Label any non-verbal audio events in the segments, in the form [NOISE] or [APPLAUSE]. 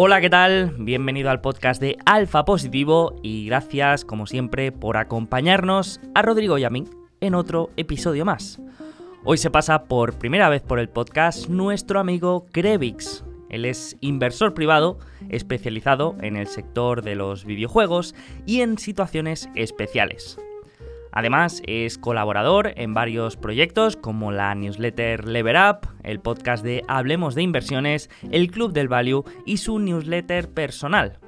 Hola, ¿qué tal? Bienvenido al podcast de Alfa Positivo y gracias, como siempre, por acompañarnos a Rodrigo y a mí en otro episodio más. Hoy se pasa por primera vez por el podcast nuestro amigo Krevix. Él es inversor privado especializado en el sector de los videojuegos y en situaciones especiales. Además, es colaborador en varios proyectos como la newsletter Lever Up, el podcast de Hablemos de Inversiones, el Club del Value y su newsletter personal.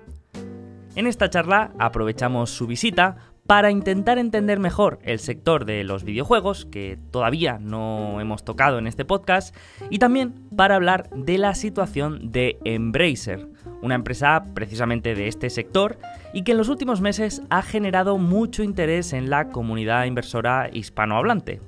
En esta charla aprovechamos su visita para intentar entender mejor el sector de los videojuegos, que todavía no hemos tocado en este podcast, y también para hablar de la situación de Embracer, una empresa precisamente de este sector y que en los últimos meses ha generado mucho interés en la comunidad inversora hispanohablante.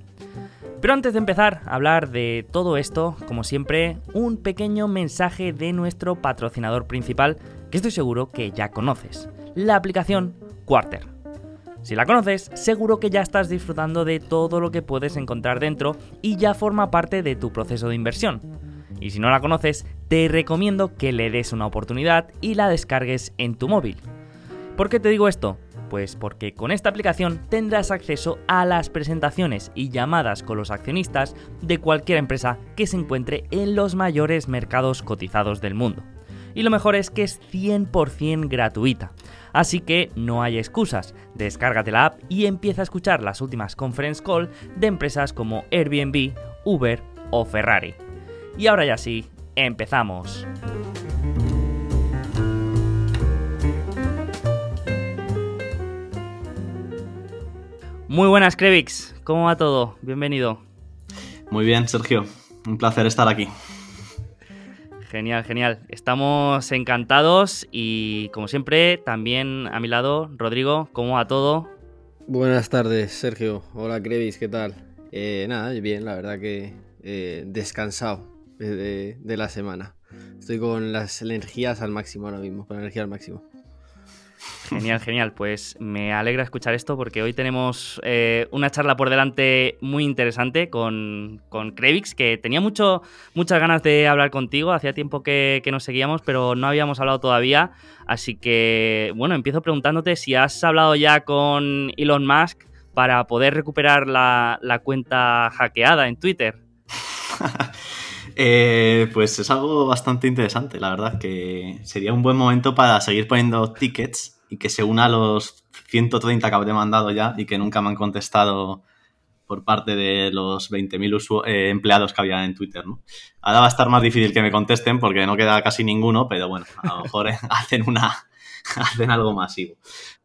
Pero antes de empezar a hablar de todo esto, como siempre, un pequeño mensaje de nuestro patrocinador principal, que estoy seguro que ya conoces, la aplicación Quarter. Si la conoces, seguro que ya estás disfrutando de todo lo que puedes encontrar dentro y ya forma parte de tu proceso de inversión. Y si no la conoces, te recomiendo que le des una oportunidad y la descargues en tu móvil. ¿Por qué te digo esto? Pues porque con esta aplicación tendrás acceso a las presentaciones y llamadas con los accionistas de cualquier empresa que se encuentre en los mayores mercados cotizados del mundo. Y lo mejor es que es 100% gratuita. Así que no hay excusas, descárgate la app y empieza a escuchar las últimas conference call de empresas como Airbnb, Uber o Ferrari. Y ahora ya sí, empezamos. Muy buenas, Krevix. ¿Cómo va todo? Bienvenido. Muy bien, Sergio. Un placer estar aquí. Genial, genial. Estamos encantados y como siempre, también a mi lado, Rodrigo, ¿cómo va todo? Buenas tardes, Sergio. Hola, Krevis, ¿qué tal? Eh, nada, bien, la verdad que eh, descansado de, de, la semana. Estoy con las energías al máximo ahora mismo, con la energía al máximo. Genial, genial. Pues me alegra escuchar esto porque hoy tenemos eh, una charla por delante muy interesante con, con Krevix, que tenía mucho, muchas ganas de hablar contigo. Hacía tiempo que, que, nos seguíamos, pero no habíamos hablado todavía. Así que, bueno, empiezo preguntándote si has hablado ya con Elon Musk para poder recuperar la, la cuenta hackeada en Twitter. [LAUGHS] Eh, pues es algo bastante interesante, la verdad, que sería un buen momento para seguir poniendo tickets y que se una a los 130 que habré mandado ya y que nunca me han contestado por parte de los 20.000 eh, empleados que había en Twitter, ¿no? Ahora va a estar más difícil que me contesten porque no queda casi ninguno, pero bueno, a lo mejor eh, [LAUGHS] hacen una [LAUGHS] hacen algo masivo.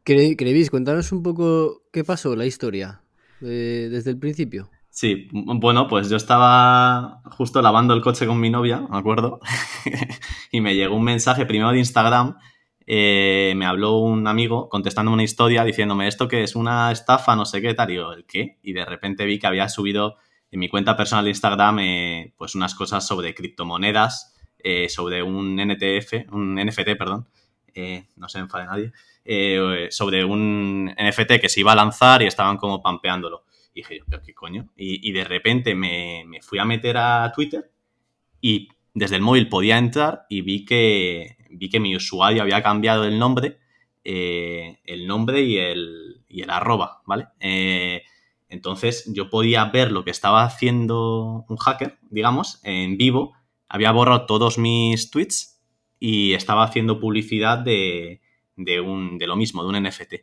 Crevis, cuéntanos un poco qué pasó la historia desde el principio. Sí, bueno, pues yo estaba justo lavando el coche con mi novia, me acuerdo, [LAUGHS] y me llegó un mensaje primero de Instagram, eh, me habló un amigo contestándome una historia diciéndome esto que es una estafa, no sé qué tal, y yo, ¿el qué? Y de repente vi que había subido en mi cuenta personal de Instagram eh, pues unas cosas sobre criptomonedas, eh, sobre un NTF, un NFT, perdón, no se enfade nadie, sobre un NFT que se iba a lanzar y estaban como pampeándolo. Y dije, ¿pero qué coño? Y, de repente me, fui a meter a Twitter y desde el móvil podía entrar y vi que, vi que mi usuario había cambiado el nombre, eh, el nombre y el, y el arroba, ¿vale? Eh, entonces yo podía ver lo que estaba haciendo un hacker, digamos, en vivo. Había borrado todos mis tweets y estaba haciendo publicidad de, de, un, de lo mismo, de un NFT.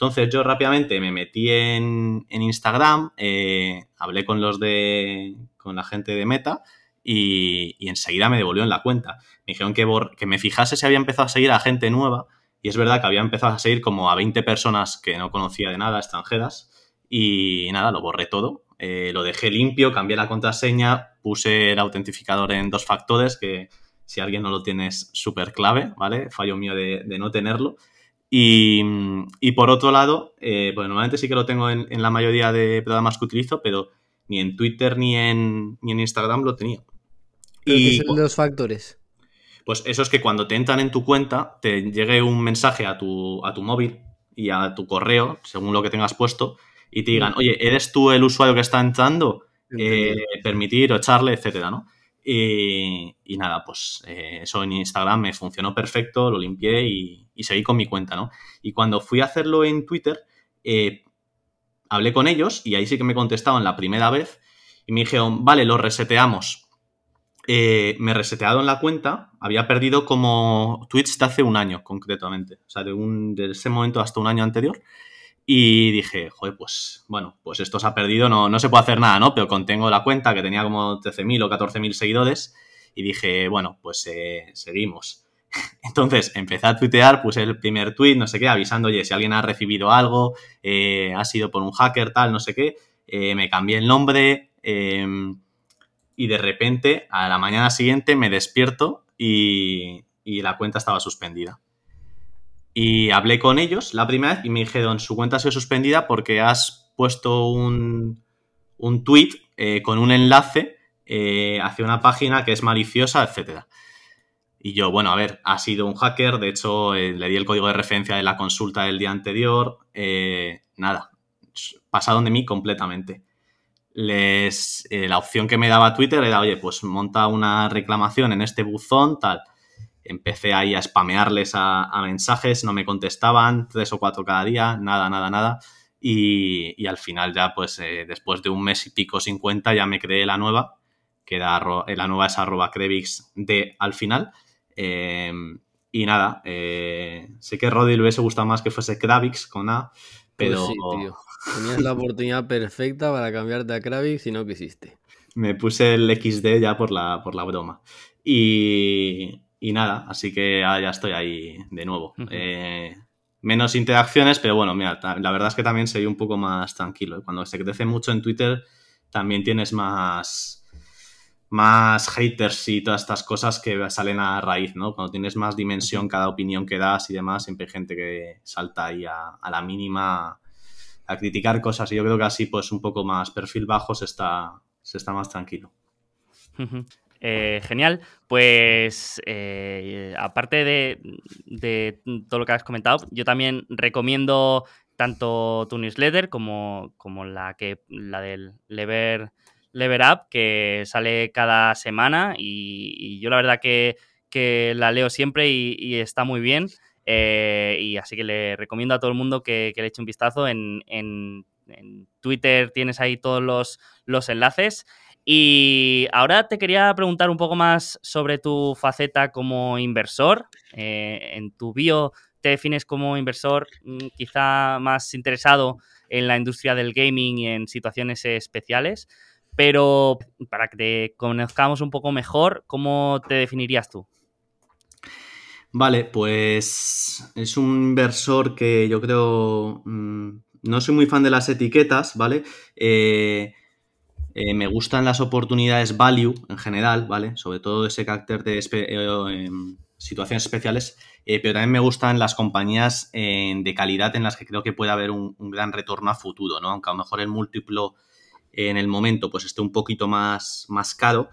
Entonces yo rápidamente me metí en, Instagram, eh, hablé con los de, con la gente de Meta y, enseguida me devolvió en la cuenta. Me dijeron que, que me fijase si había empezado a seguir a gente nueva y es verdad que había empezado a seguir como a 20 personas que no conocía de nada, extranjeras, y nada, lo borré todo. Eh, lo dejé limpio, cambié la contraseña, puse el autentificador en dos factores, que si alguien no lo tiene es súper clave, ¿vale? Fallo mío de no tenerlo. Y, y por otro lado, eh, pues normalmente sí que lo tengo en, en, la mayoría de programas que utilizo, pero ni en Twitter ni en, ni en Instagram lo tenía. y, qué son los factores? Pues eso es que cuando te entran en tu cuenta, te llegue un mensaje a tu, a tu móvil y a tu correo, según lo que tengas puesto, y te digan, oye, ¿eres tú el usuario que está entrando? Eh, permitir o echarle, etcétera, ¿no? Y, nada, pues eh, eso en Instagram me funcionó perfecto, lo limpié y, seguí con mi cuenta, ¿no? Y cuando fui a hacerlo en Twitter, eh, hablé con ellos y ahí sí que me contestaban la primera vez y me dijeron, vale, lo reseteamos. Eh, me en la cuenta, había perdido como tweets de hace un año concretamente, o sea, de, un, de ese momento hasta un año anterior. Y dije, joder, pues bueno, pues esto se ha perdido, no, no se puede hacer nada, ¿no? Pero contengo la cuenta que tenía como 13.000 o 14.000 seguidores y dije, bueno, pues eh, seguimos. [LAUGHS] Entonces empecé a tuitear, puse el primer tweet, no sé qué, avisando, oye, si alguien ha recibido algo, eh, ha sido por un hacker, tal, no sé qué. Eh, me cambié el nombre em, y de repente a la mañana siguiente me despierto y la cuenta estaba suspendida. Y hablé con ellos la primera vez y me dijeron, su cuenta ha sido suspendida porque has puesto un, un tweet eh, con un enlace eh, hacia una página que es maliciosa, etc. Y yo, bueno, a ver, ha sido un hacker, de hecho eh, le di el código de referencia de la consulta del día anterior, nada, pasaron de mí completamente. Les, la opción que me daba Twitter era, oye, pues monta una reclamación en este buzón, tal empecé ahí a spamearles a, mensajes, no me contestaban, tres o cuatro cada día, nada, nada, nada. Y, al final ya, pues eh, después de un mes y pico sin cuenta, ya me creé la nueva, que era, eh, la nueva es arroba Crevix de al final. Eh, y nada, sé que Roddy le hubiese gustado más que fuese Kravix con A, pero... Pues sí, tío. Tenías la oportunidad perfecta para cambiarte a Kravix y no quisiste. Me puse el XD ya por la, por la broma. Y, y nada, así que ya estoy ahí de nuevo. Eh, menos interacciones, pero bueno, mira, la verdad es que también sería un poco más tranquilo. Cuando se crece mucho en Twitter, también tienes más, más haters y todas estas cosas que salen a raíz, ¿no? Cuando tienes más dimensión cada opinión que das y demás, siempre hay gente que salta ahí a, la mínima a criticar cosas y yo creo que así pues un poco más perfil bajo se está, se está más tranquilo. Eh, genial. Pues eh, aparte de, todo lo que has comentado, yo también recomiendo tanto tu newsletter como, como la que la del Lever, Lever Up, que sale cada semana. Y, yo la verdad que, la leo siempre y, está muy bien. Eh, y así que le recomiendo a todo el mundo que, le eche un vistazo. En, en, Twitter tienes ahí todos los, los enlaces. Y ahora te quería preguntar un poco más sobre tu faceta como inversor. Eh, en tu bio te defines como inversor mm, quizá más interesado en la industria del gaming y en situaciones especiales. Pero para que te conozcamos un poco mejor, ¿cómo te definirías tú? Vale, pues es un inversor que yo creo... Mm, no soy muy fan de las etiquetas, ¿vale? Eh, eh, me gustan las oportunidades value en general, ¿vale? Sobre todo ese carácter de eh, em, situaciones especiales, eh, pero también me gustan las compañías de calidad en las que creo que puede haber un, gran retorno a futuro, ¿no? Aunque a lo mejor el múltiplo en el momento pues esté un poquito más, más caro,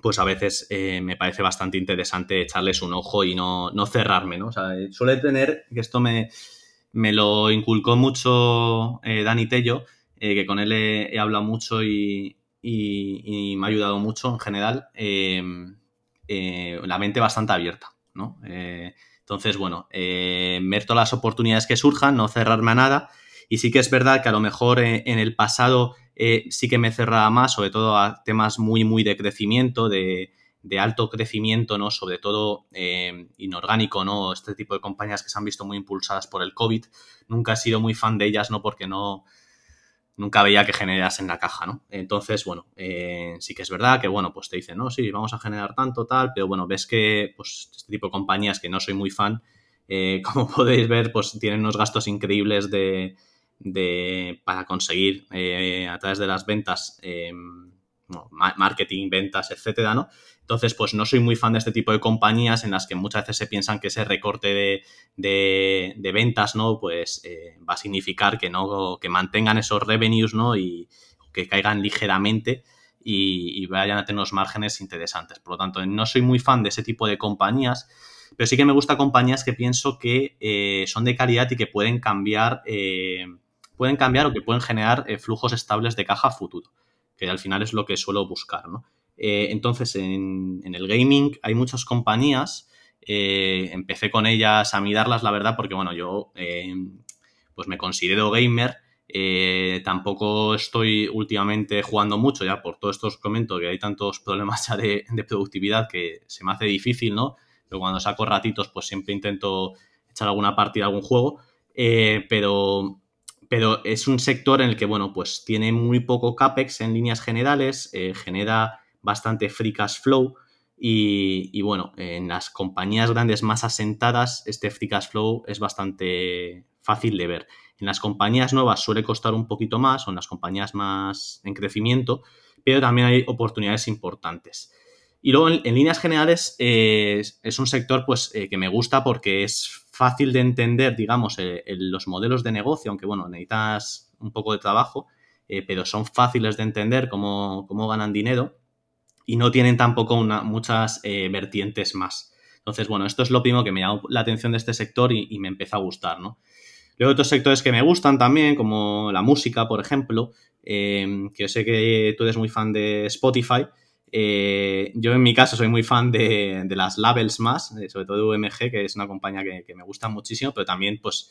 pues a veces me parece bastante interesante echarles un ojo y no, no cerrarme, ¿no? O sea, suele tener, que esto me, me lo inculcó mucho Dani Tello, eh, que con él he, hablado mucho y, me ha ayudado mucho en general, eh, eh, la mente bastante abierta, ¿no? entonces, bueno, ver todas las oportunidades que surjan, no cerrarme a nada. Y sí que es verdad que a lo mejor en el pasado sí que me cerraba más, sobre todo a temas muy, muy de crecimiento, de, de alto crecimiento, ¿no? Sobre todo inorgánico, ¿no? Este tipo de compañías que se han visto muy impulsadas por el COVID. Nunca he sido muy fan de ellas, ¿no? Porque no, nunca veía que generas en la caja, ¿no? Entonces, bueno, eh, sí que es verdad que, bueno, pues te dicen, no, sí, vamos a generar tanto, tal, pero bueno, ves que, pues, este tipo de compañías que no soy muy fan, eh, [LAUGHS] como podéis ver, pues tienen unos gastos increíbles de, de para conseguir eh, a través de las ventas, marketing, ventas, etcétera, ¿no? Entonces, pues no soy muy fan de este tipo de compañías en las que muchas veces se piensan que ese recorte de, ventas, ¿no? Pues eh, va a significar que no, que mantengan esos revenues, ¿no? Y que caigan ligeramente y, vayan a tener unos márgenes interesantes. Por lo tanto, no soy muy fan de ese tipo de compañías, pero sí que me gusta compañías que pienso que eh, son de calidad y que pueden cambiar, eh, pueden cambiar o que pueden generar flujos estables de caja futuro, que al final es lo que suelo buscar, ¿no? Entonces, en, el gaming hay muchas compañías. empecé con ellas a mirarlas, la verdad, porque bueno, yo pues me considero gamer. tampoco estoy últimamente jugando mucho, ya por todo esto os comento que hay tantos [LAUGHS] problemas ya de, productividad que se me hace difícil, ¿no? Pero cuando saco ratitos, pues siempre intento echar alguna partida, algún juego. Eh, pero, pero es un sector en el que, bueno, pues tiene muy poco CAPEX en líneas generales, eh, genera bastante free cash flow y, bueno, en las compañías grandes más asentadas, este free cash flow es bastante fácil de ver. En las compañías nuevas suele costar un poquito más, o en las compañías más en crecimiento, pero también hay oportunidades importantes. Y luego, en, líneas generales, eh, es un sector pues, que me gusta porque es fácil de entender, digamos, eh, los modelos de negocio, aunque bueno, necesitas un poco de trabajo, eh, pero son fáciles de entender cómo, ganan dinero y no tienen tampoco muchas eh, vertientes más. Entonces, bueno, esto es lo primero que me llamó la atención de este sector y, me empezó a gustar, ¿no? Luego otros sectores que me gustan también, como la música, por ejemplo, que yo sé que tú eres muy fan de Spotify, eh, yo en mi caso soy muy fan de, las labels más, eh, sobre todo de UMG, que es una compañía que, me gusta muchísimo, pero también pues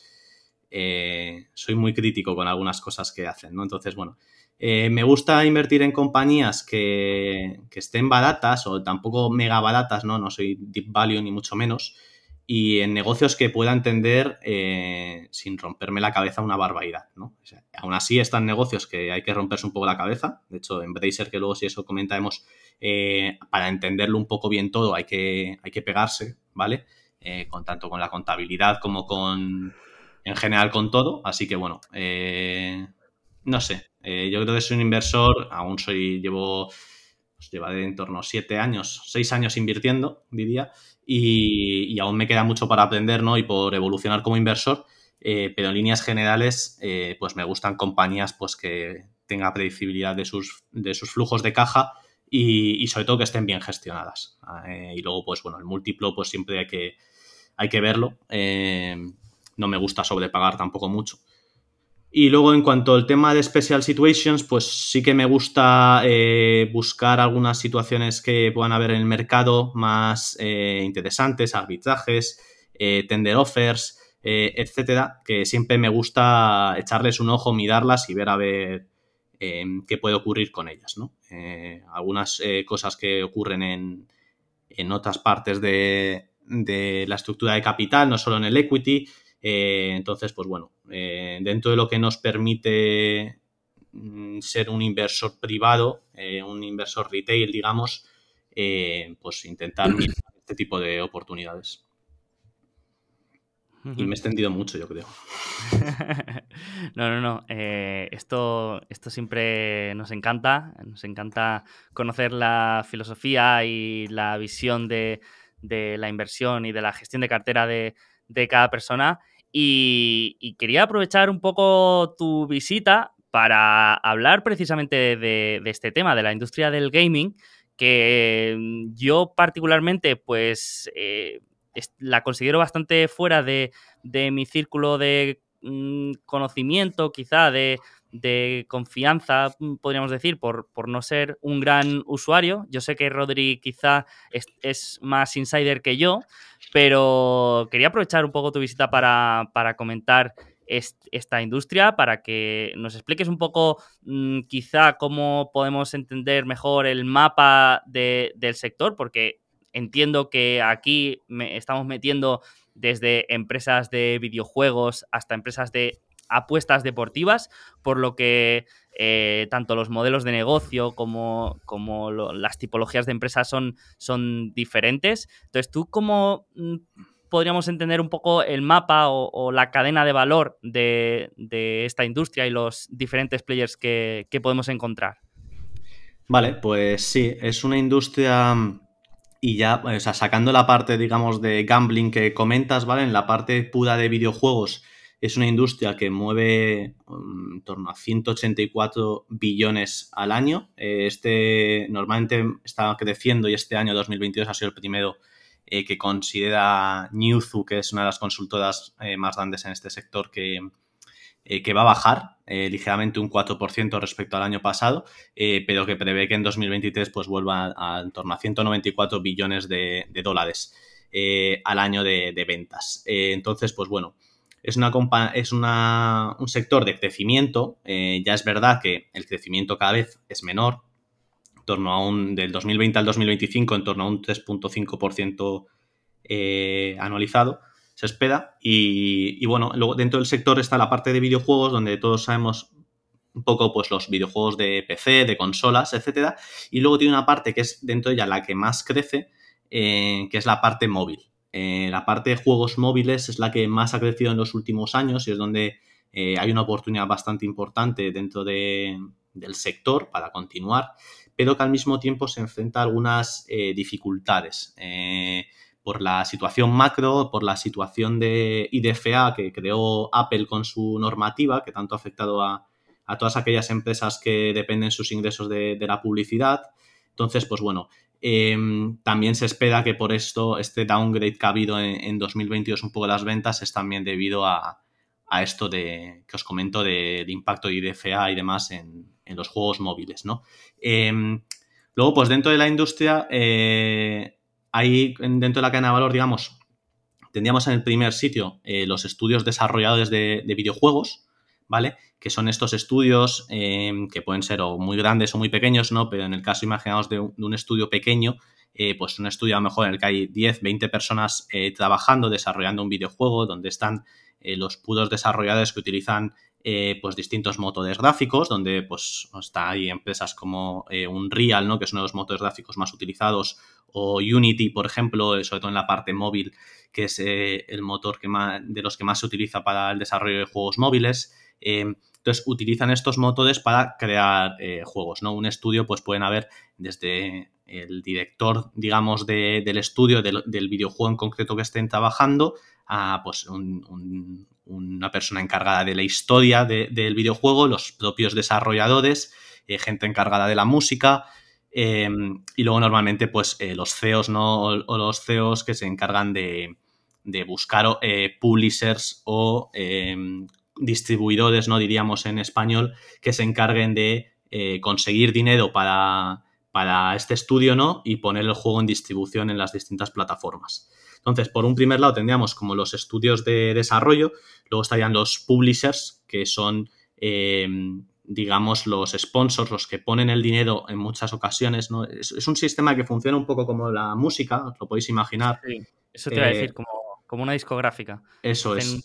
eh, soy muy crítico con algunas cosas que hacen, ¿no? Entonces, bueno, me gusta invertir en compañías que, estén baratas o tampoco mega baratas, ¿no? No soy deep value ni mucho menos. Y en negocios que pueda entender sin romperme la cabeza una barbaridad, ¿no? aún así están negocios que hay que romperse un poco la cabeza. De hecho, en Bracer, que luego si eso comentaremos, eh, para entenderlo un poco bien todo hay que, hay que pegarse, ¿vale? Eh, con tanto con la contabilidad como con, en general con todo. Así que bueno, eh, no sé, yo creo que soy un inversor, aún soy, llevo, pues, llevaré en torno a siete años, seis años invirtiendo, diría, y, aún me queda mucho para aprender, ¿no? Y por evolucionar como inversor. pero en líneas generales, pues me gustan compañías pues que tenga predictibilidad de sus, de sus flujos de caja y, sobre todo que estén bien gestionadas. Eh, y luego, pues bueno, el múltiplo, pues siempre hay que, hay que verlo. Eh, no me gusta sobrepagar tampoco mucho. Y luego, en cuanto al tema de Special Situations, pues sí que me gusta eh, buscar algunas situaciones que puedan haber en el mercado más interesantes, arbitrajes, tender offers, etcétera, que siempre me gusta echarles un ojo, mirarlas y ver a ver qué puede ocurrir con ellas. ¿no? Eh, algunas eh, cosas que ocurren en, en otras partes de, la estructura de capital, no solo en el equity. Eh, entonces, pues bueno, dentro de lo que nos permite mm, ser un inversor privado, un inversor retail, digamos, pues intentar [CLEARS THROAT] este tipo de oportunidades. Y me he extendido mucho, yo creo. [LAUGHS] no, no, no. Eh, esto, esto siempre nos encanta. Nos encanta conocer la filosofía y la visión de, la inversión y de la gestión de cartera de, cada persona. Y, quería aprovechar un poco tu visita para hablar precisamente de, este tema, de la industria del gaming, que mm, yo particularmente, pues... Eh, la considero bastante fuera de, mi círculo de mm, conocimiento, quizá de, confianza, mm, podríamos decir, por, no ser un gran usuario. Yo sé que Rodri quizá es, más insider que yo, pero quería aprovechar un poco tu visita para, comentar esta industria, para que nos expliques un poco mm, quizá cómo podemos entender mejor el mapa del sector, porque entiendo que aquí estamos metiendo desde empresas de videojuegos hasta empresas de apuestas deportivas, por lo que eh, tanto los modelos de negocio como, como las tipologías de empresas son, son diferentes. Entonces, ¿tú cómo mm, podríamos entender un poco el mapa o, la cadena de valor de, esta industria y los diferentes players que, que podemos encontrar? Vale, pues sí, es una industria y ya, o sea, sacando la parte, digamos, de gambling que comentas, ¿vale? En la parte pura de videojuegos, es una industria que mueve mm, en torno a 184 billones al año. Eh, este normalmente está creciendo y este año 2022 ha sido el primero eh, que considera Newzoo, que es una de las consultoras eh, más grandes en este sector, que, que va a bajar ligeramente un 4% respecto al año pasado, pero que prevé que en 2023 pues vuelva a, en torno a 194 billones de, dólares al año de, de ventas. entonces, pues bueno, es, una, es una, un sector de crecimiento. Eh, ya es verdad que el crecimiento cada vez es menor, en torno a un, del 2020 al 2025, en torno a un 3.5% eh, anualizado, se espera. Y, bueno, luego dentro del sector está la parte de videojuegos, donde todos sabemos un poco pues los videojuegos de PC, de consolas, etcétera. Y luego tiene una parte que es dentro de ella la que más crece, eh, que es la parte móvil. Eh, la parte de juegos móviles es la que más ha crecido en los últimos años y es donde eh, hay una oportunidad bastante importante dentro del sector para continuar, pero que al mismo tiempo se enfrenta a algunas eh, dificultades por la situación macro, por la situación de IDFA que creó Apple con su normativa, que tanto ha afectado a, todas aquellas empresas que dependen sus ingresos de, de la publicidad. Entonces, pues bueno, Em, también se espera que por esto, este downgrade que ha habido en, 2022 un poco las ventas es también debido a, esto de que os comento del impacto de IDFA y demás en, los juegos móviles, ¿no? Em, luego, pues dentro de la industria, eh, hay dentro de la cadena de valor, digamos, tendríamos en el primer sitio eh, los estudios desarrolladores de videojuegos, ¿vale? Que son estos estudios em, que pueden ser o muy grandes o muy pequeños, ¿no? Pero en el caso, imaginaos, de un, estudio pequeño, eh, pues un estudio a lo mejor en el que hay 10, 20 personas eh, trabajando, desarrollando un videojuego, donde están eh, los puros desarrolladores que utilizan pues distintos motores gráficos, donde pues está ahí empresas como Unreal, ¿no? que es uno de los motores gráficos más utilizados, o Unity, por ejemplo, sobre todo en la parte móvil, que es el motor que más, de los que más se utiliza para el desarrollo de juegos móviles. Em, entonces, utilizan estos motores para crear eh, juegos, ¿no? Un estudio, pues pueden haber desde el director, digamos, del estudio, del, videojuego en concreto que estén trabajando, a pues una persona encargada de la historia del videojuego, los propios desarrolladores, eh, gente encargada de la música, em, y luego normalmente, pues, eh, los CEOs, ¿no? O, los CEOs que se encargan de, de buscar publishers o em, distribuidores, no diríamos en español, que se encarguen de eh, conseguir dinero para, para este estudio, ¿no? Y poner el juego en distribución en las distintas plataformas. Entonces, por un primer lado tendríamos como los estudios de desarrollo, luego estarían los publishers, que son, em, digamos, los sponsors, los que ponen el dinero en muchas ocasiones, ¿no? Es, un sistema que funciona un poco como la música, os lo podéis imaginar. Sí, eso te iba a decir, eh, como, como, una discográfica. Eso es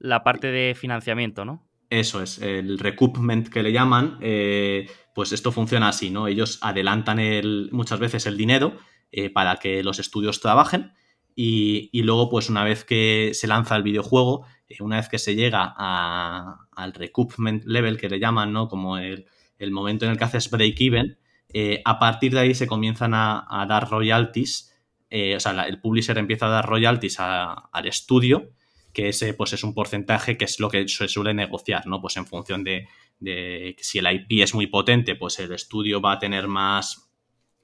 la parte de financiamiento, ¿no? Eso es, el recoupment que le llaman, eh, pues esto funciona así, ¿no? Ellos adelantan el, muchas veces el dinero eh, para que los estudios trabajen y, luego, pues una vez que se lanza el videojuego, eh, una vez que se llega al recoupment level que le llaman, ¿no? Como el, momento en el que haces break-even, a partir de ahí se comienzan a, dar royalties, o sea, el publisher empieza a dar royalties al estudio que ese pues es un porcentaje que es lo que se suele negociar, ¿no? Pues en función de, si el IP es muy potente, pues el estudio va a tener más,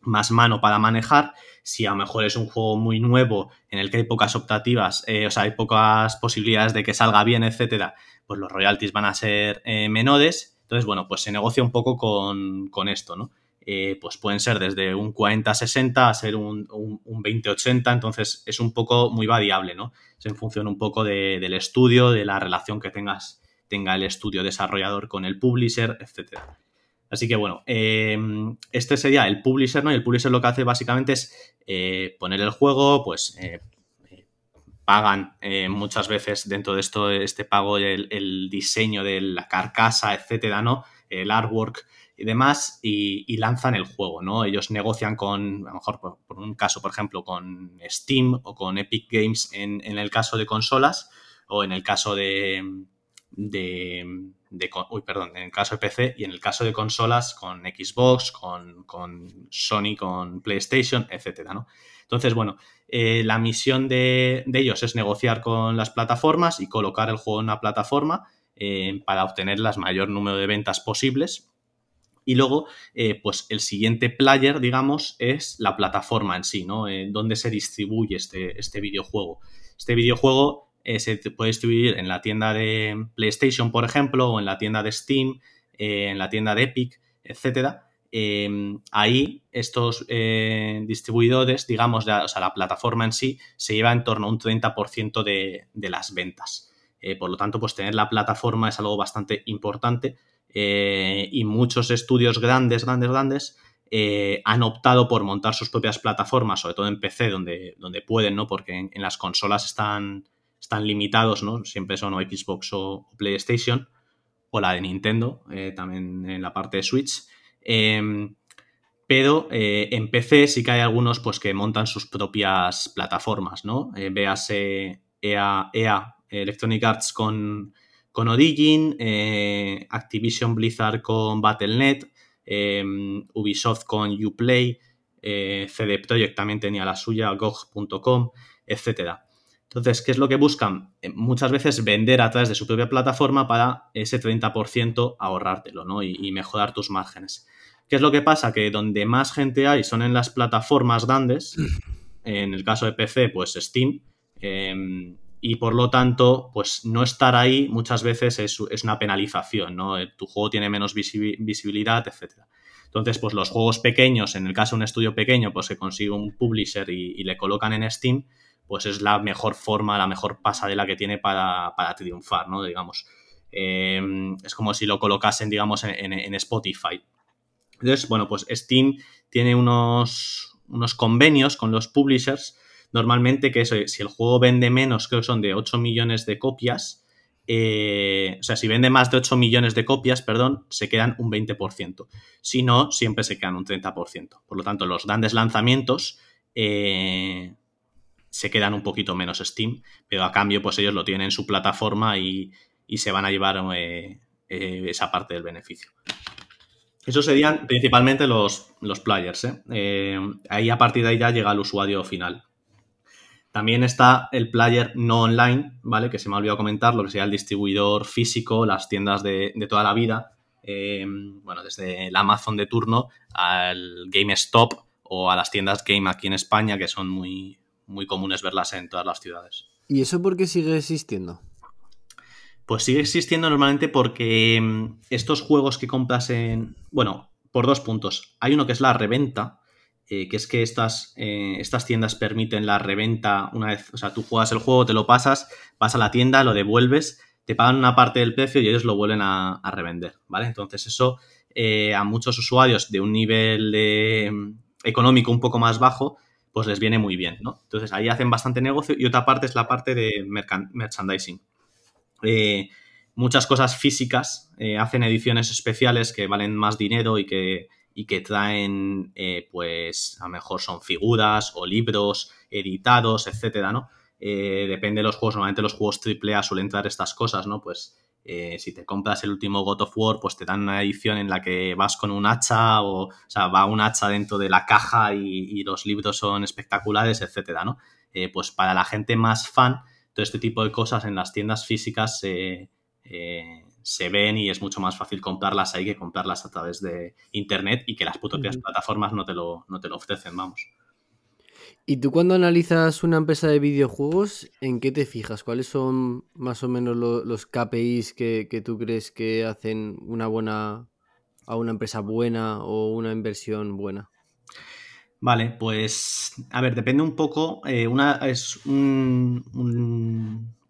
más mano para manejar. Si a lo mejor es un juego muy nuevo en el que hay pocas optativas, eh, o sea, hay pocas posibilidades de que salga bien, etcétera, pues los royalties van a ser eh, menores. Entonces, bueno, pues se negocia un poco con, con esto, ¿no? Eh, pues pueden ser desde un 40-60 a ser un, un, 20-80, entonces es un poco muy variable, ¿no? Es en función un poco del estudio, de la relación que tengas, tenga el estudio desarrollador con el publisher, etc. Así que bueno, eh, este sería el publisher, ¿no? Y el publisher lo que hace básicamente es eh, poner el juego, pues pagan muchas veces dentro de esto, este pago, el, el diseño de la carcasa, etcétera, ¿no? El artwork, y demás, y, lanzan el juego, ¿no? Ellos negocian con, a lo mejor por, un caso, por ejemplo, con Steam o con Epic Games en, el caso de consolas, o en el caso de, de, uy, perdón, en el caso de PC y en el caso de consolas con Xbox, con, con Sony, con PlayStation, etcétera, ¿no? Entonces, bueno, eh, la misión de, ellos es negociar con las plataformas y colocar el juego en una plataforma eh, para obtener el mayor número de ventas posibles y luego, eh, pues el siguiente player, digamos, es la plataforma en sí, ¿no? Eh, donde se distribuye este, este videojuego. Este videojuego se puede distribuir en la tienda de PlayStation, por ejemplo, o en la tienda de Steam, en la tienda de Epic, etcétera. ahí estos distribuidores, digamos, o sea, la plataforma en sí, se lleva en torno a un 30% de, de, las ventas. por lo tanto, pues tener la plataforma es algo bastante importante y muchos estudios grandes, grandes, grandes eh, han optado por montar sus propias plataformas, sobre todo en PC, donde, donde pueden, ¿no? Porque en, las consolas están, están limitados, ¿no? Siempre son o Xbox o, PlayStation, o la de Nintendo, eh, también en la parte de Switch. Em, pero eh, en PC sí que hay algunos pues, que montan sus propias plataformas, ¿no? véase EA, EA, Electronic Arts con, con Origin, Activision Blizzard con Battle.net, Em, Ubisoft con Uplay, eh, CD Projekt también tenía la suya, GOG.com, etc. Entonces, ¿qué es lo que buscan? Eh, muchas veces vender a través de su propia plataforma para ese 30% ahorrártelo ¿no? y, mejorar tus márgenes. ¿Qué es lo que pasa? Que donde más gente hay son en las plataformas grandes, [CLEARS THROAT] en el caso de PC, pues Steam, em, y por lo tanto, pues no estar ahí muchas veces es, una penalización, ¿no? Eh, tu juego tiene menos visibilidad, etc. Entonces, pues los juegos pequeños, en el caso de un estudio pequeño, pues se consigue un publisher y, le colocan en Steam, pues es la mejor forma, la mejor pasadela que tiene para, triunfar, ¿no? Digamos. Eh, es como si lo colocasen, digamos, en, en, Spotify. Entonces, bueno, pues Steam tiene unos, unos convenios con los publishers normalmente que si el juego vende menos, creo que son de 8 millones de copias, eh, o sea, si vende más de 8 millones de copias, perdón, se quedan un 20%. Si no, siempre se quedan un 30%. Por lo tanto, los grandes lanzamientos eh, se quedan un poquito menos Steam, pero a cambio, pues ellos lo tienen en su plataforma y, se van a llevar eh, esa parte del beneficio. Esos serían principalmente los, los players. ahí a partir de ahí ya llega el usuario final. También está el player no online, ¿vale? Que se me ha olvidado comentar, lo que sería el distribuidor físico, las tiendas de, toda la vida. Em, bueno, desde el Amazon de turno al GameStop o a las tiendas Game aquí en España, que son muy, muy comunes verlas en todas las ciudades. ¿Y eso por qué sigue existiendo? Pues sigue existiendo normalmente porque em, estos juegos que compras en. Bueno, por dos puntos. Hay uno que es la reventa, eh, que es que estas, eh, estas tiendas permiten la reventa una vez, o sea, tú juegas el juego, te lo pasas, vas a la tienda, lo devuelves, te pagan una parte del precio y ellos lo vuelven a, revender, ¿vale? Entonces eso eh, a muchos usuarios de un nivel económico un poco más bajo, pues les viene muy bien, ¿no? Entonces ahí hacen bastante negocio y otra parte es la parte de merchandising. muchas cosas físicas, hacen ediciones especiales que valen más dinero y que y que traen, eh, pues, a lo mejor son figuras o libros editados, etcétera, ¿no? Eh, depende de los juegos, normalmente los juegos AAA suelen traer estas cosas, ¿no? Pues eh, si te compras el último God of War, pues te dan una edición en la que vas con un hacha o, o sea, va un hacha dentro de la caja y, los libros son espectaculares, etcétera, ¿no? pues para la gente más fan, todo este tipo de cosas en las tiendas físicas se se ven y es mucho más fácil comprarlas ahí que comprarlas a través de internet y que las propias plataformas no te, lo, no te lo ofrecen, vamos. ¿Y tú cuando analizas una empresa de videojuegos, en qué te fijas? ¿Cuáles son más o menos los KPIs que, tú crees que hacen una buena a una empresa buena o una inversión buena? Vale, pues a ver, depende un poco. Eh, una es un,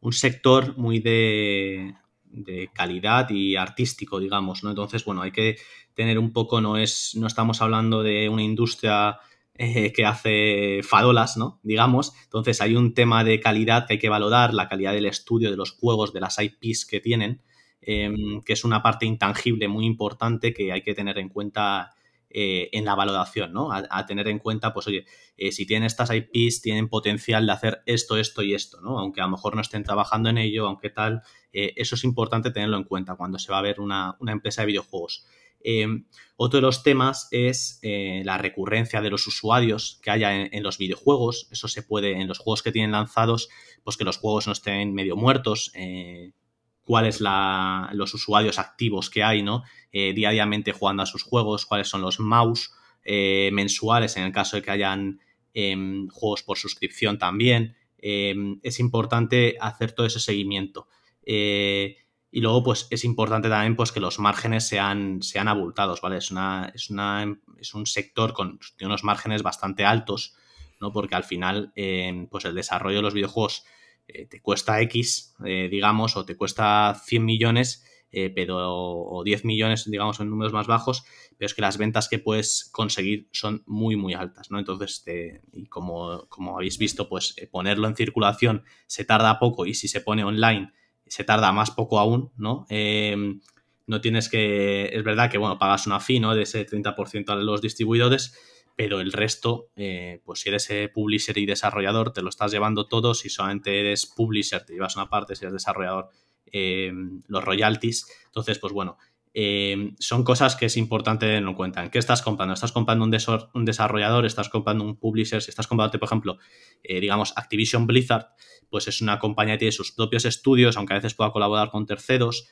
un sector muy de, de calidad y artístico, digamos, ¿no? Entonces, bueno, hay que tener un poco, no es, no estamos hablando de una industria eh, que hace farolas, ¿no? Digamos. Entonces, hay un tema de calidad que hay que valorar, la calidad del estudio, de los juegos, de las IPs que tienen, em, que es una parte intangible muy importante que hay que tener en cuenta eh, en la valoración, ¿no? A, tener en cuenta, pues oye, eh, si tienen estas IPs, tienen potencial de hacer esto, esto y esto, ¿no? Aunque a lo mejor no estén trabajando en ello, aunque tal, eh, eso es importante tenerlo en cuenta cuando se va a ver una, empresa de videojuegos. Em, otro de los temas es la recurrencia de los usuarios que haya en, los videojuegos. Eso se puede, en los juegos que tienen lanzados, pues que los juegos no estén medio muertos, cuáles la, los usuarios activos que hay, ¿no? Eh, diariamente jugando a sus juegos, cuáles son los mouse eh, mensuales en el caso de que hayan em, juegos por suscripción también, em, es importante hacer todo ese seguimiento. Eh, y luego, pues es importante también pues, que los márgenes sean, sean abultados, ¿vale? Es, una, es, una, es un sector con unos márgenes bastante altos, ¿no? Porque al final, em, pues el desarrollo de los videojuegos eh, te cuesta X, eh, digamos, o te cuesta 100 millones, eh, pero, o 10 millones, digamos, en números más bajos, pero es que las ventas que puedes conseguir son muy, muy altas, ¿no? Entonces, y como, como habéis visto, pues ponerlo en circulación se tarda poco y si se pone online se tarda más poco aún, ¿no? Em, no tienes que, es verdad que, bueno, pagas una fee, ¿no? De ese 30% a los distribuidores, pero el resto, eh, pues si eres eh, publisher y desarrollador, te lo estás llevando todo. Si solamente eres publisher, te llevas una parte, si eres desarrollador, eh, los royalties. Entonces, pues bueno, son cosas que es importante tener en cuenta. ¿En qué estás comprando? ¿Estás comprando un, desarrollador? ¿Estás comprando un publisher? Si estás comprando, por ejemplo, digamos, Activision Blizzard, pues es una compañía que tiene sus propios estudios, aunque a veces pueda colaborar con terceros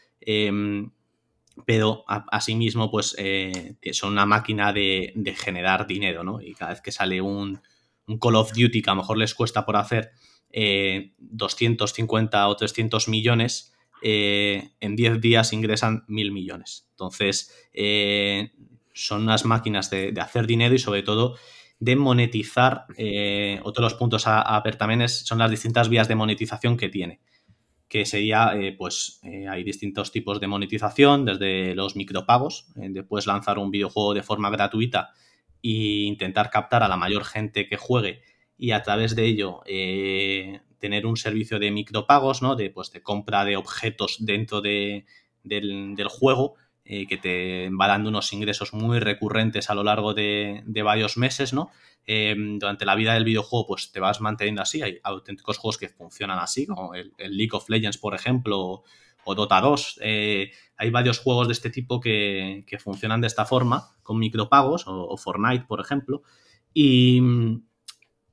pero asimismo pues eh, son una máquina de, generar dinero, ¿no? Y cada vez que sale un, Call of Duty que a lo mejor les cuesta por hacer 250 eh, o 300 millones, eh, en 10 días ingresan mil millones. Entonces, son unas máquinas de, hacer dinero y sobre todo de monetizar. otro de los puntos a, a son las distintas vías de monetización que tiene que sería, eh, pues eh, hay distintos tipos de monetización, desde los micropagos, eh, puedes lanzar un videojuego de forma gratuita e intentar captar a la mayor gente que juegue y a través de ello tener un servicio de micropagos, ¿no? De, pues, de compra de objetos dentro de, del, juego, que te va dando unos ingresos muy recurrentes a lo largo de, varios meses, ¿no? Em, durante la vida del videojuego pues te vas manteniendo así. Hay auténticos juegos que funcionan así, como el, League of Legends, por ejemplo, o, Dota 2. Eh, hay varios juegos de este tipo que, funcionan de esta forma, con micropagos, o, Fortnite, por ejemplo. Y,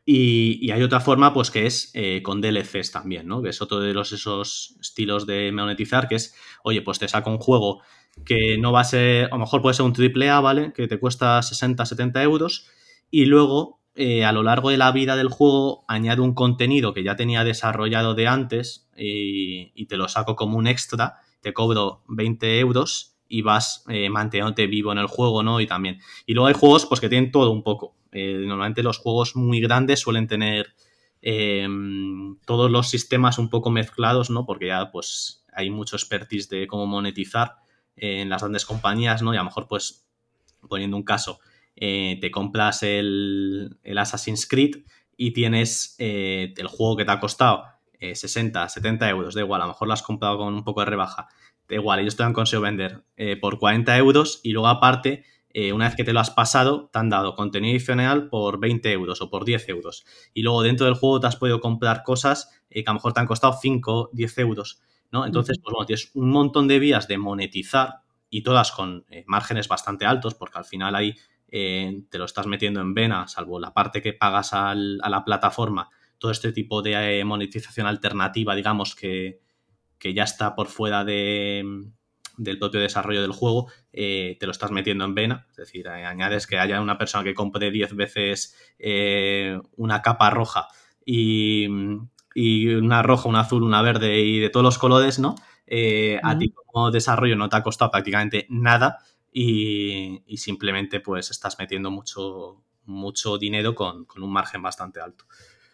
y, hay otra forma, pues, que es eh, con DLCs también, ¿no? Que es otro de los esos estilos de monetizar, que es, oye, pues te saco un juego que no va a ser, a lo mejor puede ser un triple A, ¿vale? Que te cuesta 60, 70 euros y luego eh, a lo largo de la vida del juego añado un contenido que ya tenía desarrollado de antes y, te lo saco como un extra, te cobro 20 euros y vas eh, manteniéndote vivo en el juego, ¿no? Y también. Y luego hay juegos pues que tienen todo un poco. Eh, normalmente los juegos muy grandes suelen tener em, todos los sistemas un poco mezclados, ¿no? Porque ya pues hay mucho expertise de cómo monetizar en las grandes compañías, ¿no? Y a lo mejor pues poniendo un caso, eh, te compras el, Assassin's Creed y tienes eh, el juego que te ha costado 60, eh, 70 euros, da igual, a lo mejor lo has comprado con un poco de rebaja, da igual, ellos te han conseguido vender por 40 euros y luego aparte, una vez que te lo has pasado, te han dado contenido adicional por 20 euros o por 10 euros. Y luego dentro del juego te has podido comprar cosas que a lo mejor te han costado 5, 10 euros. ¿no? Entonces, pues bueno, tienes un montón de vías de monetizar y todas con márgenes bastante altos, porque al final eh, te lo estás metiendo en vena, salvo la parte que pagas a la plataforma, todo este tipo de eh, monetización alternativa, digamos, que, ya está por fuera de, del propio desarrollo del juego, eh, te lo estás metiendo en vena. Es decir, añades que haya una persona que compre 10 veces una capa roja y, una roja, una azul, una verde y de todos los colores, ¿no? A ti como desarrollo no te ha costado prácticamente nada y, simplemente pues estás metiendo mucho, mucho dinero con, un margen bastante alto.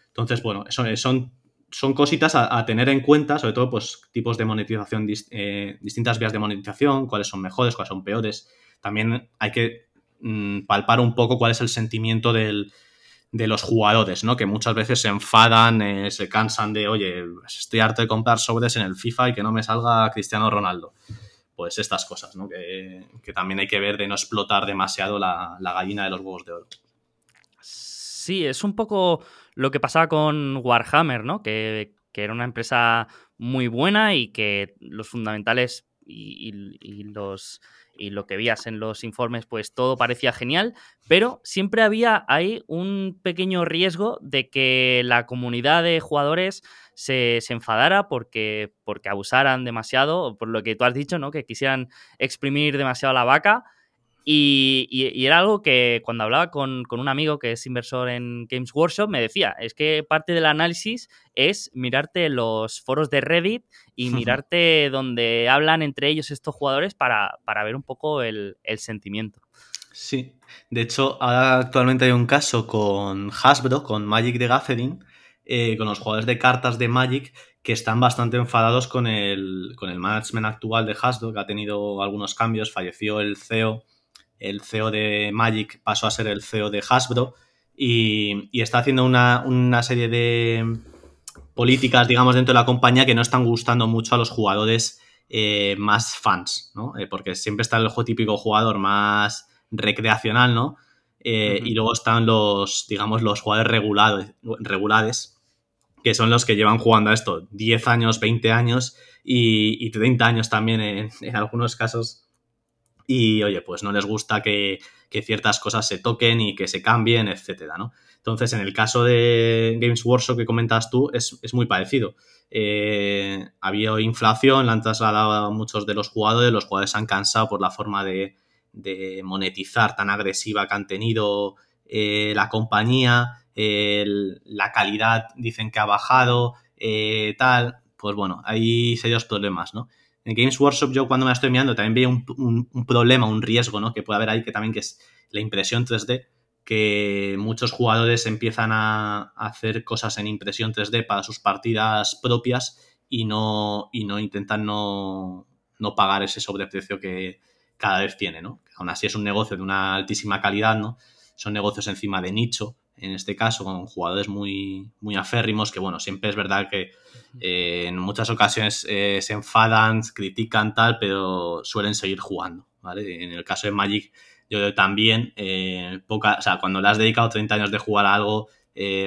Entonces, bueno, son, son, son cositas a, tener en cuenta, sobre todo pues tipos de monetización, eh, distintas vías de monetización, cuáles son mejores, cuáles son peores. También hay que mm, palpar un poco cuál es el sentimiento del, de los jugadores, ¿no? Que muchas veces se enfadan, eh, se cansan de, oye, estoy harto de comprar sobres en el FIFA y que no me salga Cristiano Ronaldo pues estas cosas, ¿no? Que, también hay que ver de no explotar demasiado la, gallina de los huevos de oro. Sí, es un poco lo que pasaba con Warhammer, ¿no? Que, era una empresa muy buena y que los fundamentales y, los y lo que veías en los informes, pues todo parecía genial, pero siempre había ahí un pequeño riesgo de que la comunidad de jugadores se, enfadara porque, porque abusaran demasiado, por lo que tú has dicho, ¿no? Que quisieran exprimir demasiado la vaca. Y, era algo que cuando hablaba con, un amigo que es inversor en Games Workshop me decía, es que parte del análisis es mirarte los foros de Reddit y mirarte donde hablan entre ellos estos jugadores para, ver un poco el, sentimiento. Sí, de hecho ahora actualmente hay un caso con Hasbro, con Magic the Gathering, eh, con los jugadores de cartas de Magic que están bastante enfadados con el, con el management actual de Hasbro, que ha tenido algunos cambios, falleció el CEO el CEO de Magic pasó a ser el CEO de Hasbro y, está haciendo una, serie de políticas, digamos, dentro de la compañía que no están gustando mucho a los jugadores eh, más fans, ¿no? Eh, porque siempre está el típico jugador más recreacional, ¿no? Eh, y luego están los, digamos, los jugadores regulados, regulares, que son los que llevan jugando a esto 10 años, 20 años y, 30 años también en algunos casos y oye, pues no les gusta que, ciertas cosas se toquen y que se cambien, etcétera, ¿no? Entonces, en el caso de Games Workshop que comentas tú, es, muy parecido. Eh, ha habido inflación, la han trasladado muchos de los jugadores, los jugadores se han cansado por la forma de, monetizar tan agresiva que han tenido eh, la compañía, la calidad dicen que ha bajado, eh, tal, pues bueno, hay serios problemas, ¿no? En Games Workshop yo cuando me la estoy mirando también veo un, problema, un riesgo, ¿no? Que puede haber ahí, que también que es la impresión 3D, que muchos jugadores empiezan a hacer cosas en impresión 3D para sus partidas propias y no, y no intentan no, pagar ese sobreprecio que cada vez tiene, ¿no? Aún así es un negocio de una altísima calidad, ¿no? Son negocios encima de nicho, en este caso, con jugadores muy, muy aférrimos, que bueno, siempre es verdad que eh, en muchas ocasiones eh, se enfadan, critican tal, pero suelen seguir jugando. En el caso de Magic, yo también, eh, poca, o sea, cuando le has dedicado 30 años de jugar a algo,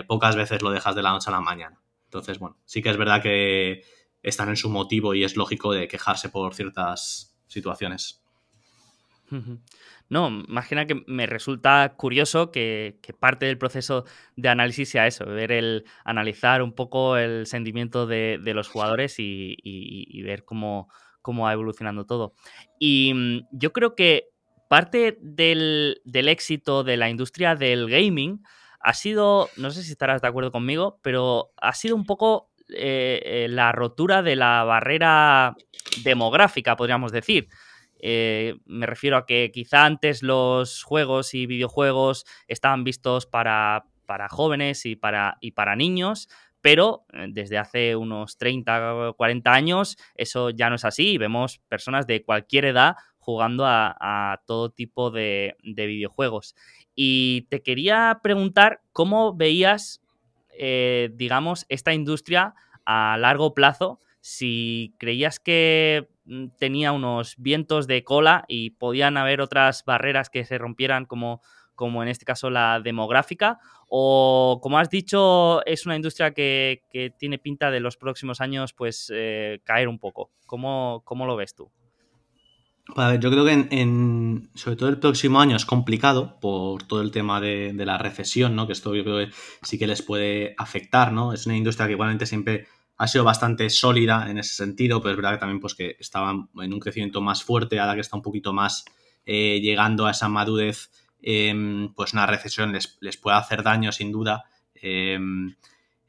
pocas veces lo dejas de la noche a la mañana. Entonces, bueno, sí que es verdad que están en su motivo y es lógico de quejarse por ciertas situaciones. No, más que me resulta curioso que, parte del proceso de análisis sea eso, ver el analizar un poco el sentimiento de, los jugadores y, ver cómo, cómo, va evolucionando todo. Y mm, yo creo que parte del, éxito de la industria del gaming ha sido, no sé si estarás de acuerdo conmigo, pero ha sido un poco eh, eh, la rotura de la barrera demográfica, podríamos decir. Eh, me refiero a que quizá antes los juegos y videojuegos estaban vistos para, jóvenes y para, y para niños, pero eh, desde hace unos 30 o 40 años eso ya no es así vemos personas de cualquier edad jugando a, todo tipo de, videojuegos. Y te quería preguntar cómo veías, eh, digamos, esta industria a largo plazo, si creías que tenía unos vientos de cola y podían haber otras barreras que se rompieran como, como en este caso la demográfica o como has dicho es una industria que, tiene pinta de los próximos años pues eh, caer un poco. ¿Cómo, ¿Cómo, lo ves tú? yo creo que en, sobre todo el próximo año es complicado por todo el tema de, de la recesión, ¿no? Que esto yo creo que sí que les puede afectar, ¿no? Es una industria que igualmente siempre ha sido bastante sólida en ese sentido, pero es verdad que también pues, que estaba en un crecimiento más fuerte, ahora que está un poquito más eh, llegando a esa madurez, em, pues una recesión les, puede hacer daño sin duda. Em,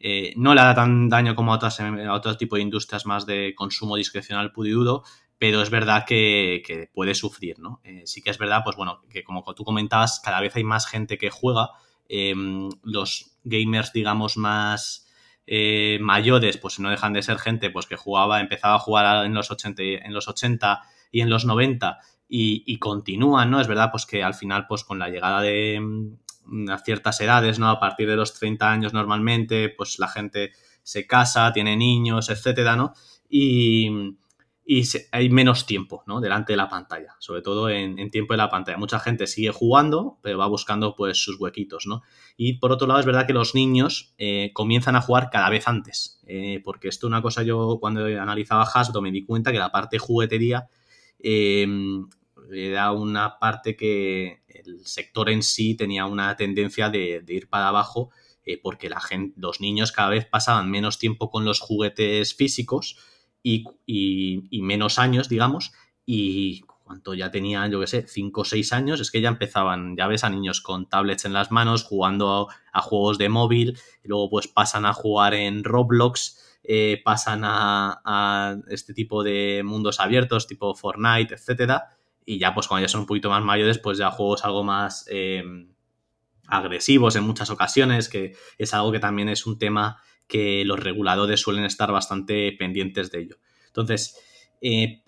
eh, no le da tan daño como a, otras, a otro tipo de industrias más de consumo discrecional puro pero es verdad que, puede sufrir, ¿no? Eh, sí que es verdad, pues bueno, que como tú comentabas, cada vez hay más gente que juega, em, los gamers, digamos, más eh, mayores, pues no dejan de ser gente pues que jugaba, empezaba a jugar en los 80, en los 80 y en los 90 y, continúan, ¿no? Es verdad, pues que al final, pues con la llegada de mm, ciertas edades, ¿no? A partir de los 30 años normalmente, pues la gente se casa, tiene niños, etcétera, ¿no? Y, y hay menos tiempo ¿no? delante de la pantalla, sobre todo en, tiempo de la pantalla. Mucha gente sigue jugando, pero va buscando pues sus huequitos, ¿no? Y por otro lado es verdad que los niños eh, comienzan a jugar cada vez antes, eh, porque esto es una cosa yo cuando analizaba Hasbro me di cuenta que la parte juguetería eh, era una parte que el sector en sí tenía una tendencia de, ir para abajo porque la gente, los niños cada vez pasaban menos tiempo con los juguetes físicos, y, menos años, digamos, y cuanto ya tenían, yo qué sé, 5 o 6 años, es que ya empezaban, ya ves a niños con tablets en las manos, jugando a, juegos de móvil, y luego pues pasan a jugar en Roblox, eh, pasan a, este tipo de mundos abiertos, tipo Fortnite, etcétera, y ya pues cuando ya son un poquito más mayores, pues ya juegos algo más em, agresivos en muchas ocasiones, que es algo que también es un tema que los reguladores suelen estar bastante pendientes de ello. Entonces, eh,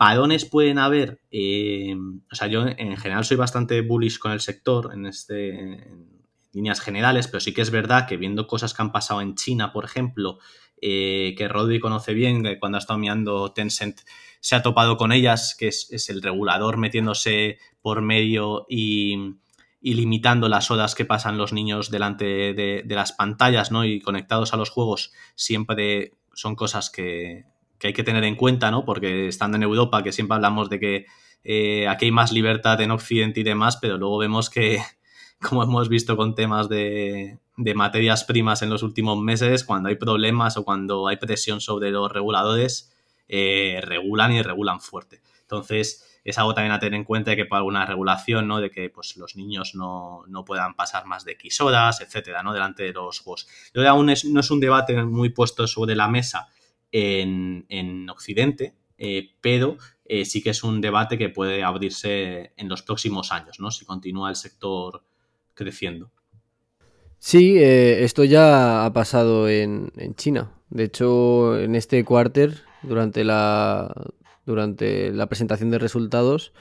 pueden haber, eh, o sea, yo en general soy bastante bullish con el sector en, este, en líneas generales, pero sí que es verdad que viendo cosas que han pasado en China, por ejemplo, eh, que Rodri conoce bien, cuando ha estado mirando Tencent se ha topado con ellas, que es, el regulador metiéndose por medio y, limitando las horas que pasan los niños delante de, de, las pantallas ¿no? y conectados a los juegos, siempre son cosas que, que hay que tener en cuenta, ¿no? Porque estando en Europa, que siempre hablamos de que eh, aquí hay más libertad en Occidente y demás, pero luego vemos que, [LAUGHS] como hemos visto con temas de, materias primas en los últimos meses, cuando hay problemas o cuando hay presión sobre los reguladores, eh, regulan y regulan fuerte. Entonces, es algo también a tener en cuenta de que por alguna regulación, ¿no? De que pues, los niños no, puedan pasar más de X horas, etcétera, ¿no? Delante de los juegos. Yo aún no es un debate muy puesto sobre la mesa, en, Occidente, eh, pero eh, sí que es un debate que puede abrirse en los próximos años, ¿no? Si continúa el sector creciendo. Sí, eh, esto ya ha pasado en, China. De hecho, en este cuarter, durante la, durante la presentación de resultados,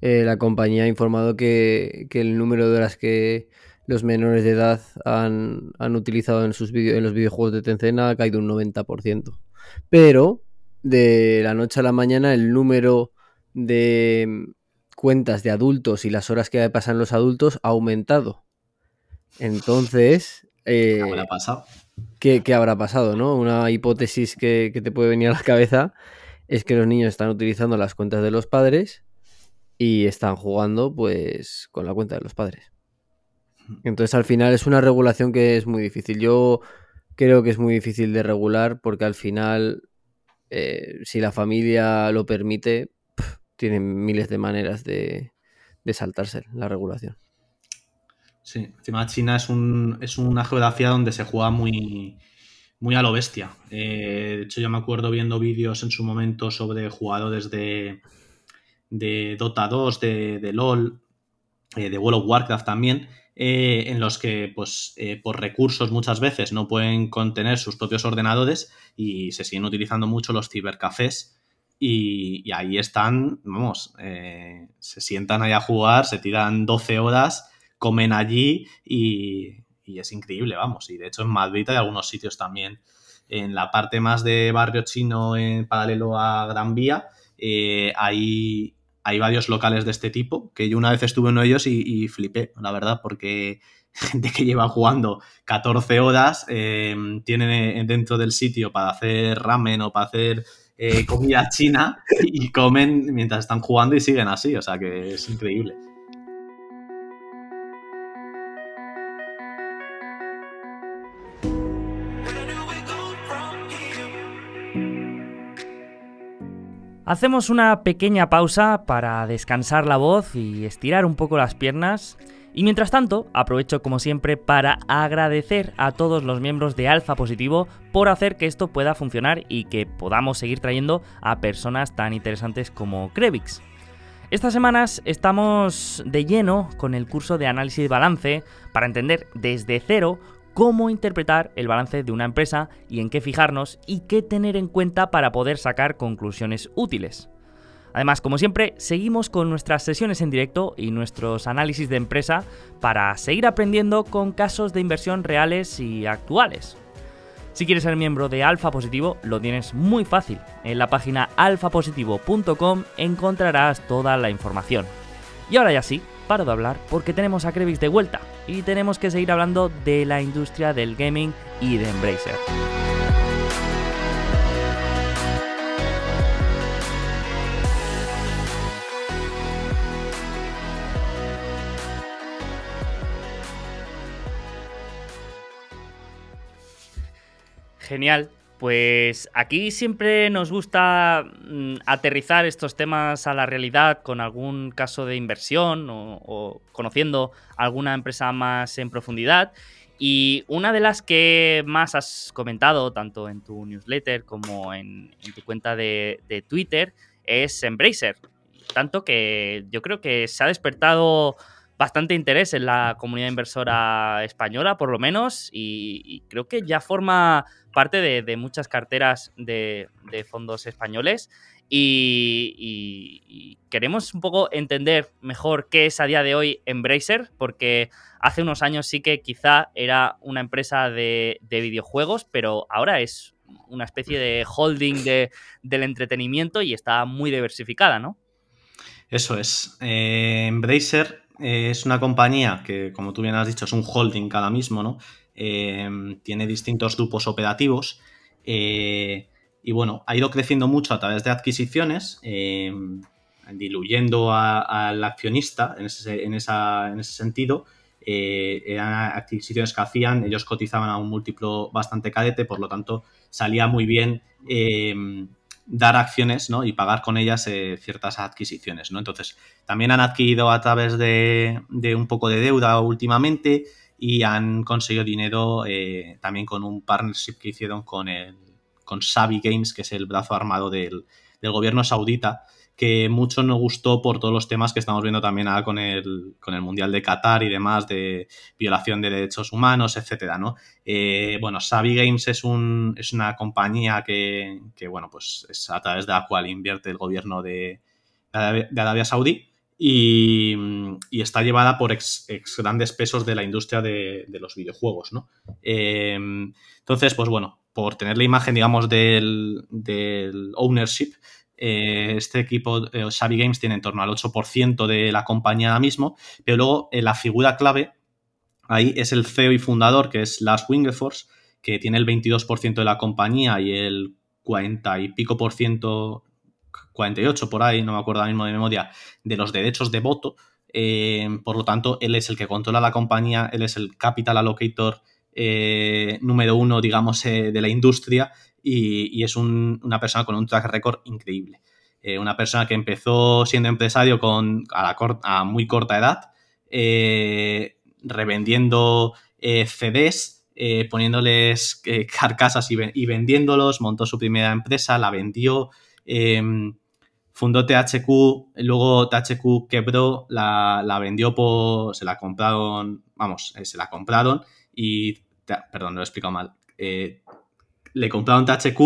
la compañía ha informado que, el número de horas que los menores de edad han, utilizado en, sus en los videojuegos de Tencent ha caído un 90%. Pero de la noche a la mañana el número de cuentas de adultos y las horas que pasan los adultos ha aumentado. Entonces... ¿Qué habrá pasado? ¿qué, habrá pasado, no? Una hipótesis que, te puede venir a la cabeza es que los niños están utilizando las cuentas de los padres y están jugando pues con la cuenta de los padres. Entonces al final es una regulación que es muy difícil. Yo creo que es muy difícil de regular porque al final, eh, si la familia lo permite, tienen miles de maneras de, saltarse la regulación. Sí, encima China es, un, es una geografía donde se juega muy, muy a lo bestia. Eh, de hecho, yo me acuerdo viendo vídeos en su momento sobre jugadores de, de Dota 2, de, de LOL, eh, de World of Warcraft también, eh, en los que, pues, por recursos muchas veces no pueden contener sus propios ordenadores y se siguen utilizando mucho los cibercafés. Y, ahí están, vamos, se sientan ahí a jugar, se tiran 12 horas, comen allí y, es increíble, vamos. Y de hecho en Madrid hay algunos sitios también en la parte más de barrio chino en paralelo a Gran Vía, hay, hay varios locales de este tipo, que yo una vez estuve en uno de ellos y, flipé, la verdad, porque [LAUGHS] gente que lleva jugando 14 horas eh, tienen dentro del sitio para hacer ramen o para hacer eh, comida [LAUGHS] china y comen mientras están jugando y siguen así, o sea que es increíble. Hacemos una pequeña pausa para descansar la voz y estirar un poco las piernas. Y mientras tanto, aprovecho como siempre para agradecer a todos los miembros de Alfa Positivo por hacer que esto pueda funcionar y que podamos seguir trayendo a personas tan interesantes como Krevix. Estas semanas estamos de lleno con el curso de análisis balance para entender desde cero cómo interpretar el balance de una empresa y en qué fijarnos y qué tener en cuenta para poder sacar conclusiones útiles. Además, como siempre, seguimos con nuestras sesiones en directo y nuestros análisis de empresa para seguir aprendiendo con casos de inversión reales y actuales. Si quieres ser miembro de Alfa Positivo, lo tienes muy fácil. En la página alfapositivo.com encontrarás toda la información. Y ahora ya sí, paro de hablar porque tenemos a Krevix de vuelta y tenemos que seguir hablando de la industria del gaming y de Embracer. Genial. Pues aquí siempre nos gusta mm, aterrizar estos temas a la realidad con algún caso de inversión o, conociendo alguna empresa más en profundidad. Y una de las que más has comentado, tanto en tu newsletter como en, tu cuenta de, de, Twitter, es Embracer. Tanto que yo creo que se ha despertado bastante interés en la comunidad inversora española, por lo menos, y, creo que ya forma parte de, muchas carteras de, fondos españoles. Y, queremos un poco entender mejor qué es a día de hoy Embracer, porque hace unos años sí que quizá era una empresa de, videojuegos, pero ahora es una especie de holding del entretenimiento y está muy diversificada, ¿no? Eso es. Eh, Embracer eh, es una compañía que, como tú bien has dicho, es un holding cada mismo, ¿no? Eh, tiene distintos grupos operativos eh, y bueno, ha ido creciendo mucho a través de adquisiciones, diluyendo al accionista en ese, en en ese sentido. eran adquisiciones que hacían, ellos cotizaban a un múltiplo bastante cadete, por lo tanto salía muy bien dar acciones ¿no? y pagar con ellas eh, ciertas adquisiciones. ¿no? Entonces, también han adquirido a través de, un poco de deuda últimamente y han conseguido dinero eh, también con un partnership que hicieron con, el, con Savi Games, que es el brazo armado del, del gobierno saudita, que mucho nos gustó por todos los temas que estamos viendo también con el, con el Mundial de Qatar y demás, de violación de derechos humanos, etcétera, ¿no? Eh, bueno, Savi Games es, un, es una compañía que, bueno, pues es a través de la cual invierte el gobierno de, Arabia Saudí y, está llevada por ex, grandes pesos de la industria de, los videojuegos, ¿no? Eh, entonces, pues bueno, por tener la imagen, digamos, del, del ownership, eh, este equipo, eh, Xavi Games, tiene en torno al 8% de la compañía ahora mismo, pero luego eh, la figura clave ahí es el CEO y fundador, que es Lars Wingefors, que tiene el 22% de la compañía y el 40 y pico por ciento, 48 por ahí, no me acuerdo ahora mismo de memoria, de los derechos de voto. por lo tanto, él es el que controla la compañía, él es el capital allocator número uno, digamos, de la industria y, es una persona con un track record increíble. Eh, una persona que empezó siendo empresario con, a, muy corta edad, eh, revendiendo eh, CDs, poniéndoles carcasas y, vendiéndolos, montó su primera empresa, la vendió, fundó THQ, luego THQ quebró, la, la, vendió por, se la compraron, vamos, se la compraron y, perdón, lo he explicado mal, le compraron THQ,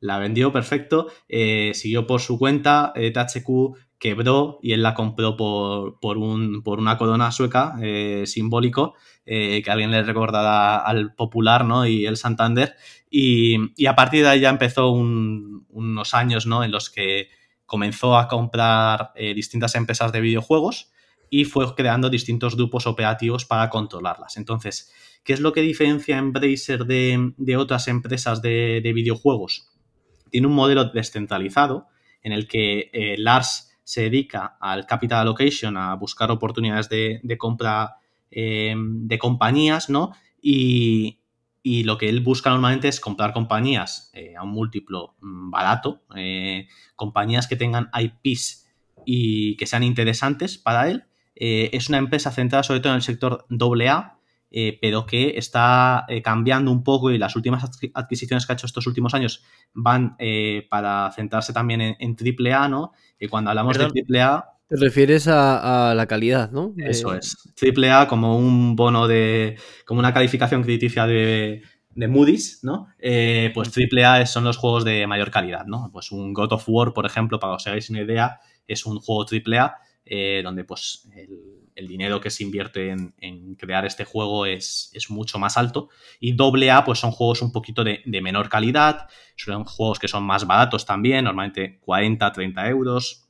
la vendió perfecto, eh, siguió por su cuenta, eh, THQ quebró y él la compró por, un, por una corona sueca eh, simbólico, que alguien le recordará al Popular ¿no? y el Santander. Y, a partir de ahí ya empezó unos años ¿no? en los que comenzó a comprar distintas empresas de videojuegos y fue creando distintos grupos operativos para controlarlas. Entonces, ¿qué es lo que diferencia Embracer de, de otras empresas de, videojuegos? Tiene un modelo descentralizado en el que eh, Lars se dedica al capital allocation, a buscar oportunidades de, compra eh, de compañías, ¿no? Y, lo que él busca normalmente es comprar compañías eh, a un múltiplo mm, barato, compañías que tengan IPs y que sean interesantes para él es una empresa centrada sobre todo en el sector AA, eh, pero que está eh, cambiando un poco y las últimas adquisiciones que ha hecho estos últimos años van para centrarse también en, AAA, ¿no? Y cuando hablamos de AAA... Te refieres a, la calidad, ¿no? Eso es. AAA como un bono de... como una calificación crediticia de, de Moody's, ¿no? pues AAA son los juegos de mayor calidad, ¿no? Pues un God of War, por ejemplo, para que os hagáis una idea, es un juego AAA eh, donde pues el, dinero que se invierte en, crear este juego es, mucho más alto. Y doble A, pues son juegos un poquito de, menor calidad, son juegos que son más baratos también, normalmente 40, 30 euros.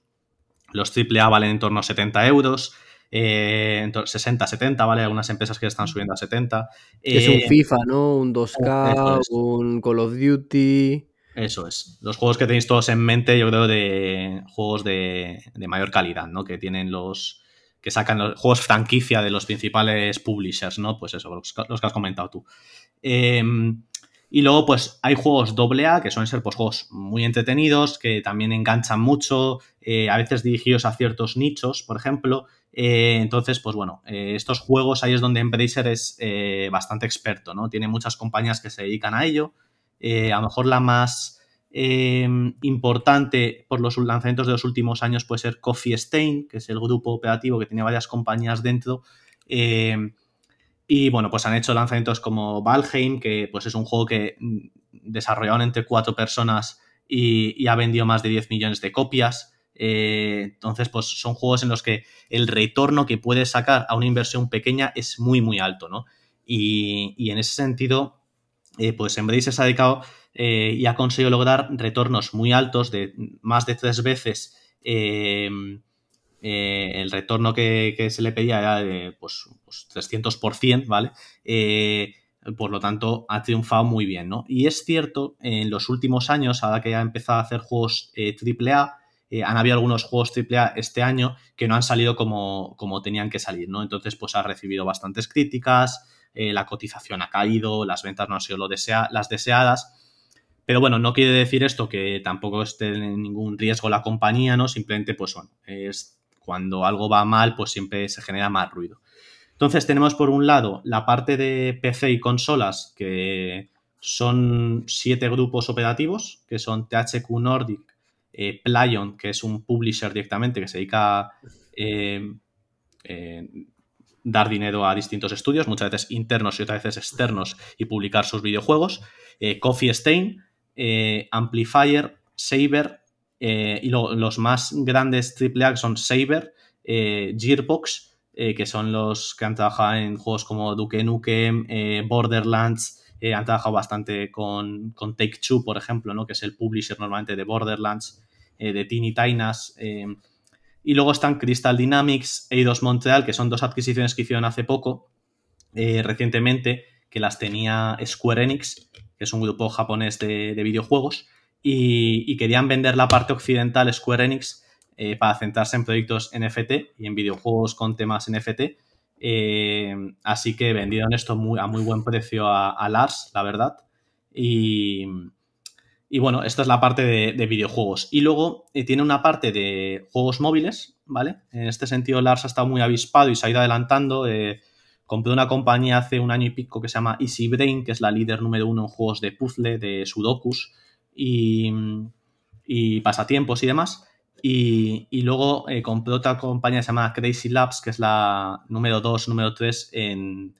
Los AAA valen en torno a 70 euros. Eh, 60, 70, ¿vale? Algunas empresas que están subiendo a 70. es un eh, FIFA, ¿no? Un 2K, un Call of Duty. Eso es. Los juegos que tenéis todos en mente, yo creo, de juegos de, mayor calidad, ¿no? Que tienen los. Que sacan los juegos franquicia de los principales publishers, ¿no? Pues eso, los, que has comentado tú. Em, Y luego, pues, hay juegos AA, que suelen ser pues, juegos muy entretenidos, que también enganchan mucho, eh, a veces dirigidos a ciertos nichos, por ejemplo. Eh, entonces, pues bueno, eh, estos juegos ahí es donde Embracer es bastante experto, ¿no? Tiene muchas compañías que se dedican a ello. a lo mejor la más importante por los lanzamientos de los últimos años puede ser Coffee Stain, que es el grupo operativo que tiene varias compañías dentro. Y bueno, pues han hecho lanzamientos como Valheim, que pues es un juego que mm, desarrollaron entre cuatro personas y, ha vendido más de 10 millones de copias. Eh, entonces, pues son juegos en los que el retorno que puedes sacar a una inversión pequeña es muy, muy alto, ¿no? Y, en ese sentido, eh, pues Embracer se ha dedicado eh, y ha conseguido lograr retornos muy altos de más de tres veces eh, el retorno que, se le pedía era de pues, 300%, pues, ¿vale? Eh, por lo tanto, ha triunfado muy bien, ¿no? Y es cierto, en los últimos años, ahora que ha empezado a hacer juegos AAA, eh, han habido algunos juegos AAA este año que no han salido como, como tenían que salir, ¿no? Entonces, pues ha recibido bastantes críticas, la cotización ha caído, las ventas no han sido lo desea las deseadas. Pero bueno, no quiere decir esto que tampoco esté en ningún riesgo la compañía, ¿no? Simplemente, pues bueno, es cuando algo va mal, pues siempre se genera más ruido. Entonces tenemos por un lado la parte de PC y consolas, que son siete grupos operativos, que son THQ Nordic, eh, Playon, que es un publisher directamente que se dedica a eh, eh, dar dinero a distintos estudios, muchas veces internos y otras veces externos, y publicar sus videojuegos, Coffee Stain, Amplifier, Saber, eh, y los más grandes AAA son Saber, eh, Gearbox, eh, que son los que han trabajado en juegos como Duke Nukem, Borderlands, han trabajado bastante con, Take Two, por ejemplo, ¿no? que es el publisher normalmente de Borderlands, de Teeny Tainas. y luego están Crystal Dynamics, Eidos Montreal, que son dos adquisiciones que hicieron hace poco, recientemente, que las tenía Square Enix, que es un grupo japonés de videojuegos y, querían vender la parte occidental Square Enix eh, para centrarse en proyectos NFT y en videojuegos con temas NFT. Eh, así que vendieron esto a muy buen precio a, Lars, la verdad. Y, bueno, esta es la parte de, videojuegos. Y luego eh, tiene una parte de juegos móviles, ¿vale? En este sentido, Lars ha estado muy avispado y se ha ido adelantando. Compré una compañía hace un año y pico que se llama Easy Brain, que es la líder número uno en juegos de puzzle, de sudokus y, pasatiempos y demás. Y, luego eh, compré otra compañía llamada Crazy Labs, que es la número 2, número 3 en,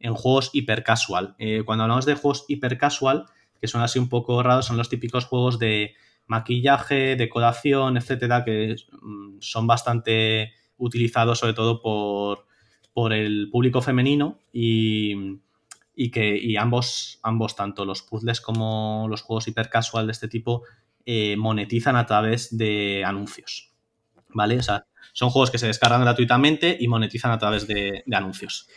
en juegos hipercasual. Eh, cuando hablamos de juegos hipercasual, que son así un poco raros, son los típicos juegos de maquillaje, decoración, etcétera, que mm, son bastante utilizados sobre todo por, por el público femenino y, y que y ambos, ambos, tanto los puzzles como los juegos hipercasual de este tipo, eh, monetizan a través de anuncios. ¿Vale? O sea, son juegos que se descargan gratuitamente y monetizan a través de, anuncios.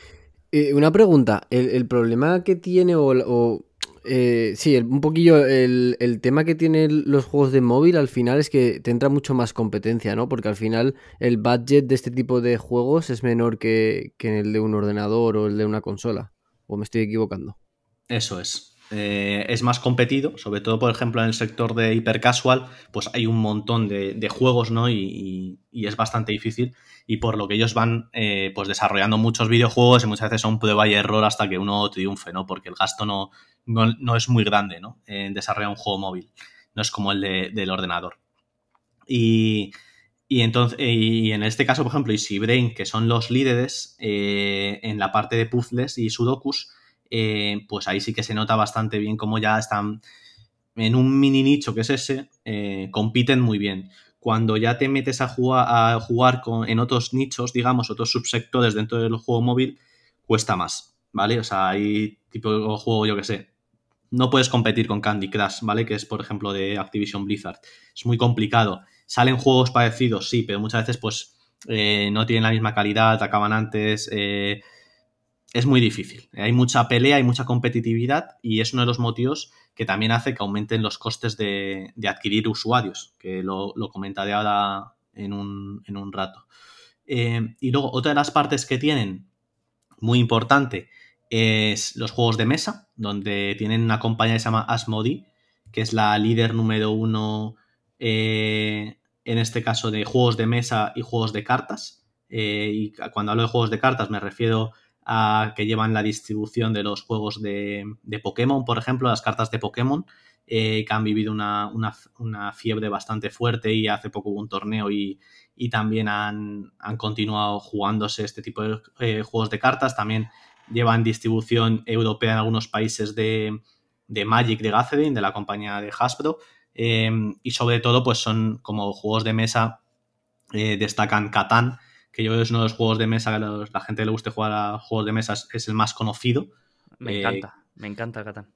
Eh, una pregunta, ¿El, problema que tiene o, eh, sí, un poquillo el, tema que tienen los juegos de móvil al final es que te entra mucho más competencia, ¿no? Porque al final el budget de este tipo de juegos es menor que, que el de un ordenador o el de una consola. ¿O me estoy equivocando? Eso es. Eh, es más competido, sobre todo, por ejemplo, en el sector de hipercasual, pues hay un montón de, juegos, ¿no? Y, es bastante difícil. Y por lo que ellos van eh, pues desarrollando muchos videojuegos y muchas veces son prueba y error hasta que uno triunfe, ¿no? Porque el gasto no, no, es muy grande, ¿no? En desarrollar un juego móvil. No es como el del ordenador. Y, y, entonces, y en este caso, por ejemplo, Easy Brain, que son los líderes eh, en la parte de puzzles y sudokus, eh, pues ahí sí que se nota bastante bien cómo ya están en un mini nicho que es ese, eh, compiten muy bien. Cuando ya te metes a jugar, a jugar con, en otros nichos, digamos, otros subsectores dentro del juego móvil, cuesta más, ¿vale? O sea, hay tipo de juego, yo que sé, no puedes competir con Candy Crush, ¿vale? Que es, por ejemplo, de Activision Blizzard. Es muy complicado. Salen juegos parecidos, sí, pero muchas veces pues eh, no tienen la misma calidad, acaban antes. Es muy difícil. Hay mucha pelea, hay mucha competitividad y es uno de los motivos que también hace que aumenten los costes de, adquirir usuarios, que lo, comentaré ahora en un, rato. Eh, y luego, otra de las partes que tienen, muy importante, es los juegos de mesa, donde tienen una compañía que se llama Asmodi, que es la líder número uno eh, en este caso de juegos de mesa y juegos de cartas. Eh, y cuando hablo de juegos de cartas me refiero que llevan la distribución de los juegos de, Pokémon, por ejemplo, las cartas de Pokémon, eh, que han vivido una, fiebre bastante fuerte y hace poco hubo un torneo y, también han, continuado jugándose este tipo de juegos de cartas. También llevan distribución europea en algunos países de, de Magic de Gathering, de la compañía de Hasbro. Em, y sobre todo, pues son como juegos de mesa, eh, destacan Catán, que yo creo que es uno de los juegos de mesa que la gente le guste jugar a juegos de mesa es el más conocido. Me eh, encanta, me encanta Catán.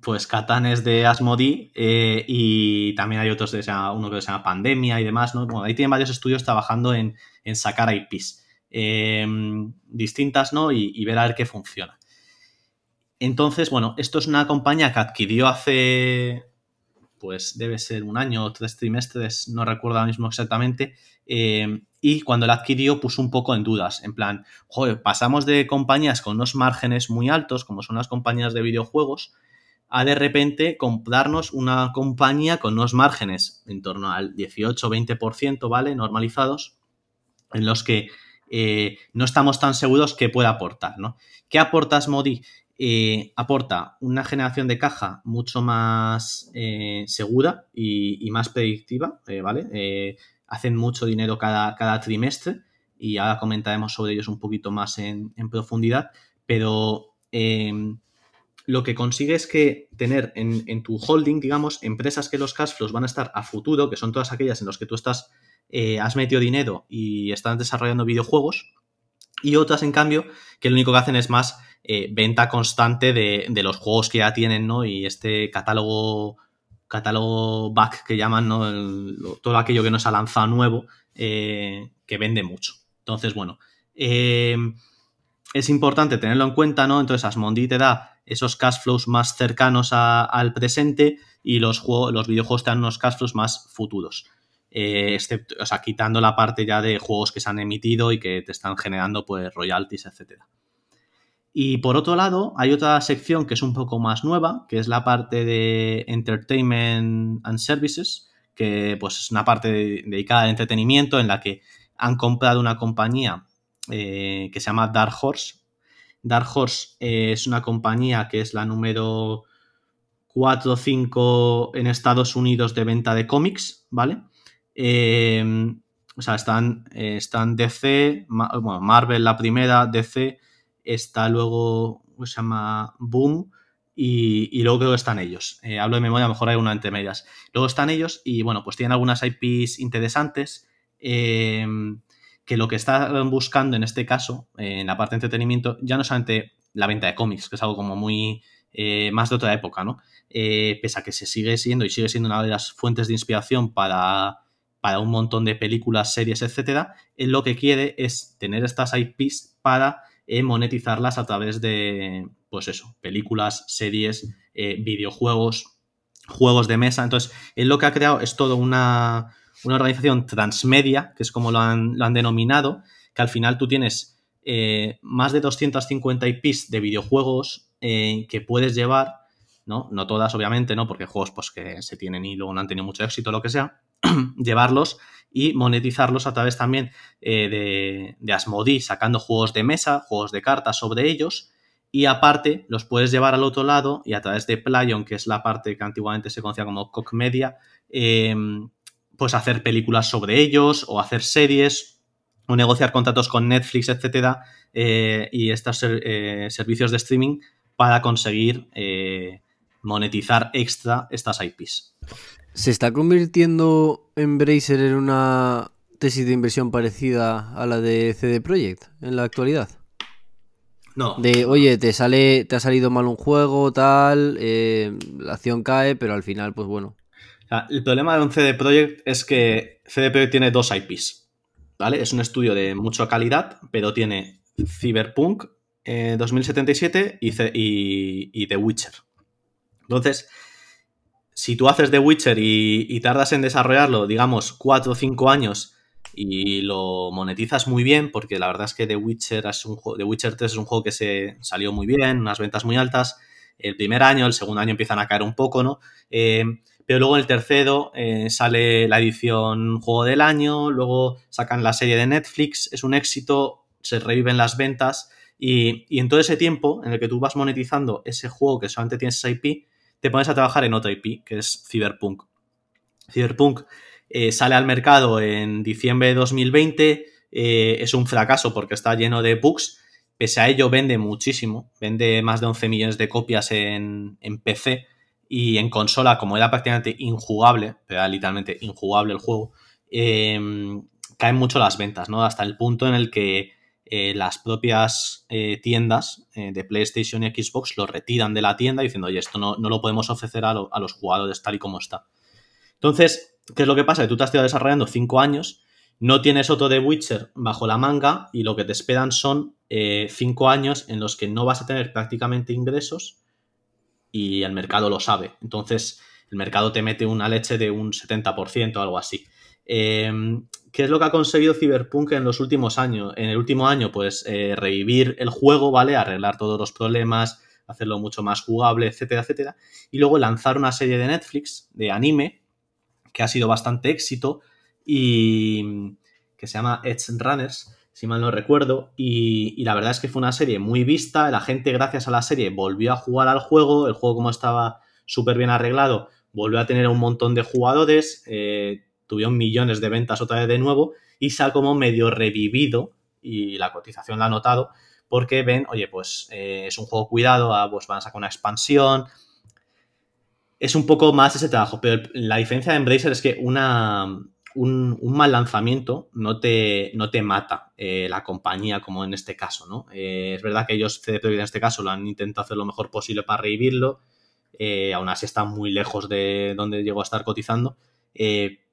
Pues Catán es de Asmodi eh, y también hay otros, de, uno que se llama Pandemia y demás, ¿no? Bueno, ahí tienen varios estudios trabajando en, en sacar IPs em, distintas, ¿no? Y, y ver a ver qué funciona. Entonces, bueno, esto es una compañía que adquirió hace, pues debe ser un año o tres trimestres, no recuerdo ahora mismo exactamente, eh, y cuando la adquirió puso un poco en dudas, en plan, joder, pasamos de compañías con unos márgenes muy altos, como son las compañías de videojuegos, a de repente comprarnos una compañía con unos márgenes en torno al 18-20%, ¿vale? Normalizados, en los que eh, no estamos tan seguros que pueda aportar, ¿no? ¿Qué aportas Modi? Eh, aporta una generación de caja mucho más eh, segura y, más predictiva, eh, ¿vale? Hacen mucho dinero cada, cada, trimestre y ahora comentaremos sobre ellos un poquito más en, profundidad, pero em, lo que consigue es que tener en, tu holding, digamos, empresas que los cash flows van a estar a futuro, que son todas aquellas en las que tú estás, has metido dinero y están desarrollando videojuegos, y otras, en cambio, que lo único que hacen es más eh, venta constante de, los juegos que ya tienen, ¿no? Y este catálogo, catálogo back que llaman, ¿no? todo aquello que no se ha lanzado nuevo, eh, que vende mucho. Entonces, bueno, eh, es importante tenerlo en cuenta, ¿no? Entonces, Asmondi te da esos cash flows más cercanos al presente y los, juegos, los videojuegos te dan unos cash flows más futuros. excepto, o sea, quitando la parte ya de juegos que se han emitido y que te están generando pues royalties, etcétera. Y por otro lado, hay otra sección que es un poco más nueva, que es la parte de Entertainment and Services, que pues es una parte dedicada al entretenimiento en la que han comprado una compañía eh, que se llama Dark Horse. Dark Horse eh, es una compañía que es la número 4 o 5 en Estados Unidos de venta de cómics, ¿vale? Eh, o sea, están, están DC, bueno, Marvel la primera, DC, está luego, se llama Boom, y, luego creo que están ellos. Eh, hablo de memoria, a lo mejor hay una entre medias. Luego están ellos y bueno, pues tienen algunas IPs interesantes em, que lo que están buscando en este caso, en la parte de entretenimiento, ya no solamente la venta de cómics, que es algo como muy eh, más de otra época, ¿no? Eh, pese a que se sigue siendo y sigue siendo una de las fuentes de inspiración para, para un montón de películas, series, etcétera, él lo que quiere es tener estas IPs para monetizarlas a través de, pues eso, películas, series, eh, videojuegos, juegos de mesa. Entonces, él lo que ha creado es toda una, organización transmedia, que es como lo han, denominado, que al final tú tienes eh, más de 250 IPs de videojuegos eh, que puedes llevar, ¿no? No todas, obviamente, ¿no? Porque juegos pues, que se tienen y luego no han tenido mucho éxito, lo que sea, [CLEARS THROAT] llevarlos y monetizarlos a través también eh, de, de Asmodee, sacando juegos de mesa, juegos de cartas sobre ellos. Y aparte, los puedes llevar al otro lado y a través de Playon, que es la parte que antiguamente se conocía como Cock Media, eh, pues hacer películas sobre ellos o hacer series o negociar contratos con Netflix, etcétera, eh, y estos servicios de streaming para conseguir monetizar extra estas IPs. ¿Se está convirtiendo Embracer en una tesis de inversión parecida a la de CD Projekt en la actualidad? No. De, oye, te sale, te ha salido mal un juego, tal, eh, la acción cae, pero al final, pues bueno. El problema de un CD Projekt es que CD Projekt tiene dos IPs, ¿vale? Es un estudio de mucha calidad, pero tiene Cyberpunk 2077 eh, y, y The Witcher. Entonces, si tú haces The Witcher y, tardas en desarrollarlo, digamos, 4 o 5 años, y lo monetizas muy bien porque la verdad es que The Witcher, es un The Witcher 3 es un juego que se salió muy bien, unas ventas muy altas. El primer año, el segundo año empiezan a caer un poco, ¿no? Eh, pero luego en el tercero eh, sale la edición Juego del Año, luego sacan la serie de Netflix, es un éxito, se reviven las ventas y, y en todo ese tiempo en el que tú vas monetizando ese juego que solamente tienes IP, te pones a trabajar en otra IP, que es Cyberpunk. Cyberpunk eh, sale al mercado en diciembre de 2020, eh, es un fracaso porque está lleno de bugs, pese a ello vende muchísimo, vende más de 11 millones de copias en, PC y en consola, como era prácticamente injugable, era literalmente injugable el juego, em, caen mucho las ventas, ¿no? Hasta el punto en el que eh, las propias tiendas de PlayStation y Xbox lo retiran de la tienda diciendo, oye, esto no, lo podemos ofrecer a, los jugadores tal y como está. Entonces, ¿Qué es lo que pasa? Que tú te has estado desarrollando cinco años, no tienes otro de Witcher bajo la manga y lo que te esperan son eh, cinco años en los que no vas a tener prácticamente ingresos y el mercado lo sabe. Entonces, el mercado te mete una leche de un 70% o algo así. Em, ¿Qué es lo que ha conseguido Cyberpunk en los últimos años? En el último año, pues eh, revivir el juego, ¿vale? Arreglar todos los problemas, hacerlo mucho más jugable, etcétera, etcétera. Y luego lanzar una serie de Netflix, de anime, que ha sido bastante éxito y que se llama Edge Runners, si mal no recuerdo, y, la verdad es que fue una serie muy vista, la gente gracias a la serie volvió a jugar al juego, el juego como estaba súper bien arreglado, volvió a tener un montón de jugadores, eh, tuvieron millones de ventas otra vez de nuevo y se ha como medio revivido y la cotización la ha notado porque ven, oye, pues eh, es un juego cuidado, ah, pues van a sacar una expansión, es un poco más ese trabajo, pero la diferencia de Embracer es que una, un, mal lanzamiento no te, no te mata eh, la compañía como en este caso, ¿no? Eh, es verdad que ellos, CD en este caso, lo han intentado hacer lo mejor posible para revivirlo, aún así está muy lejos de donde llegó a estar cotizando,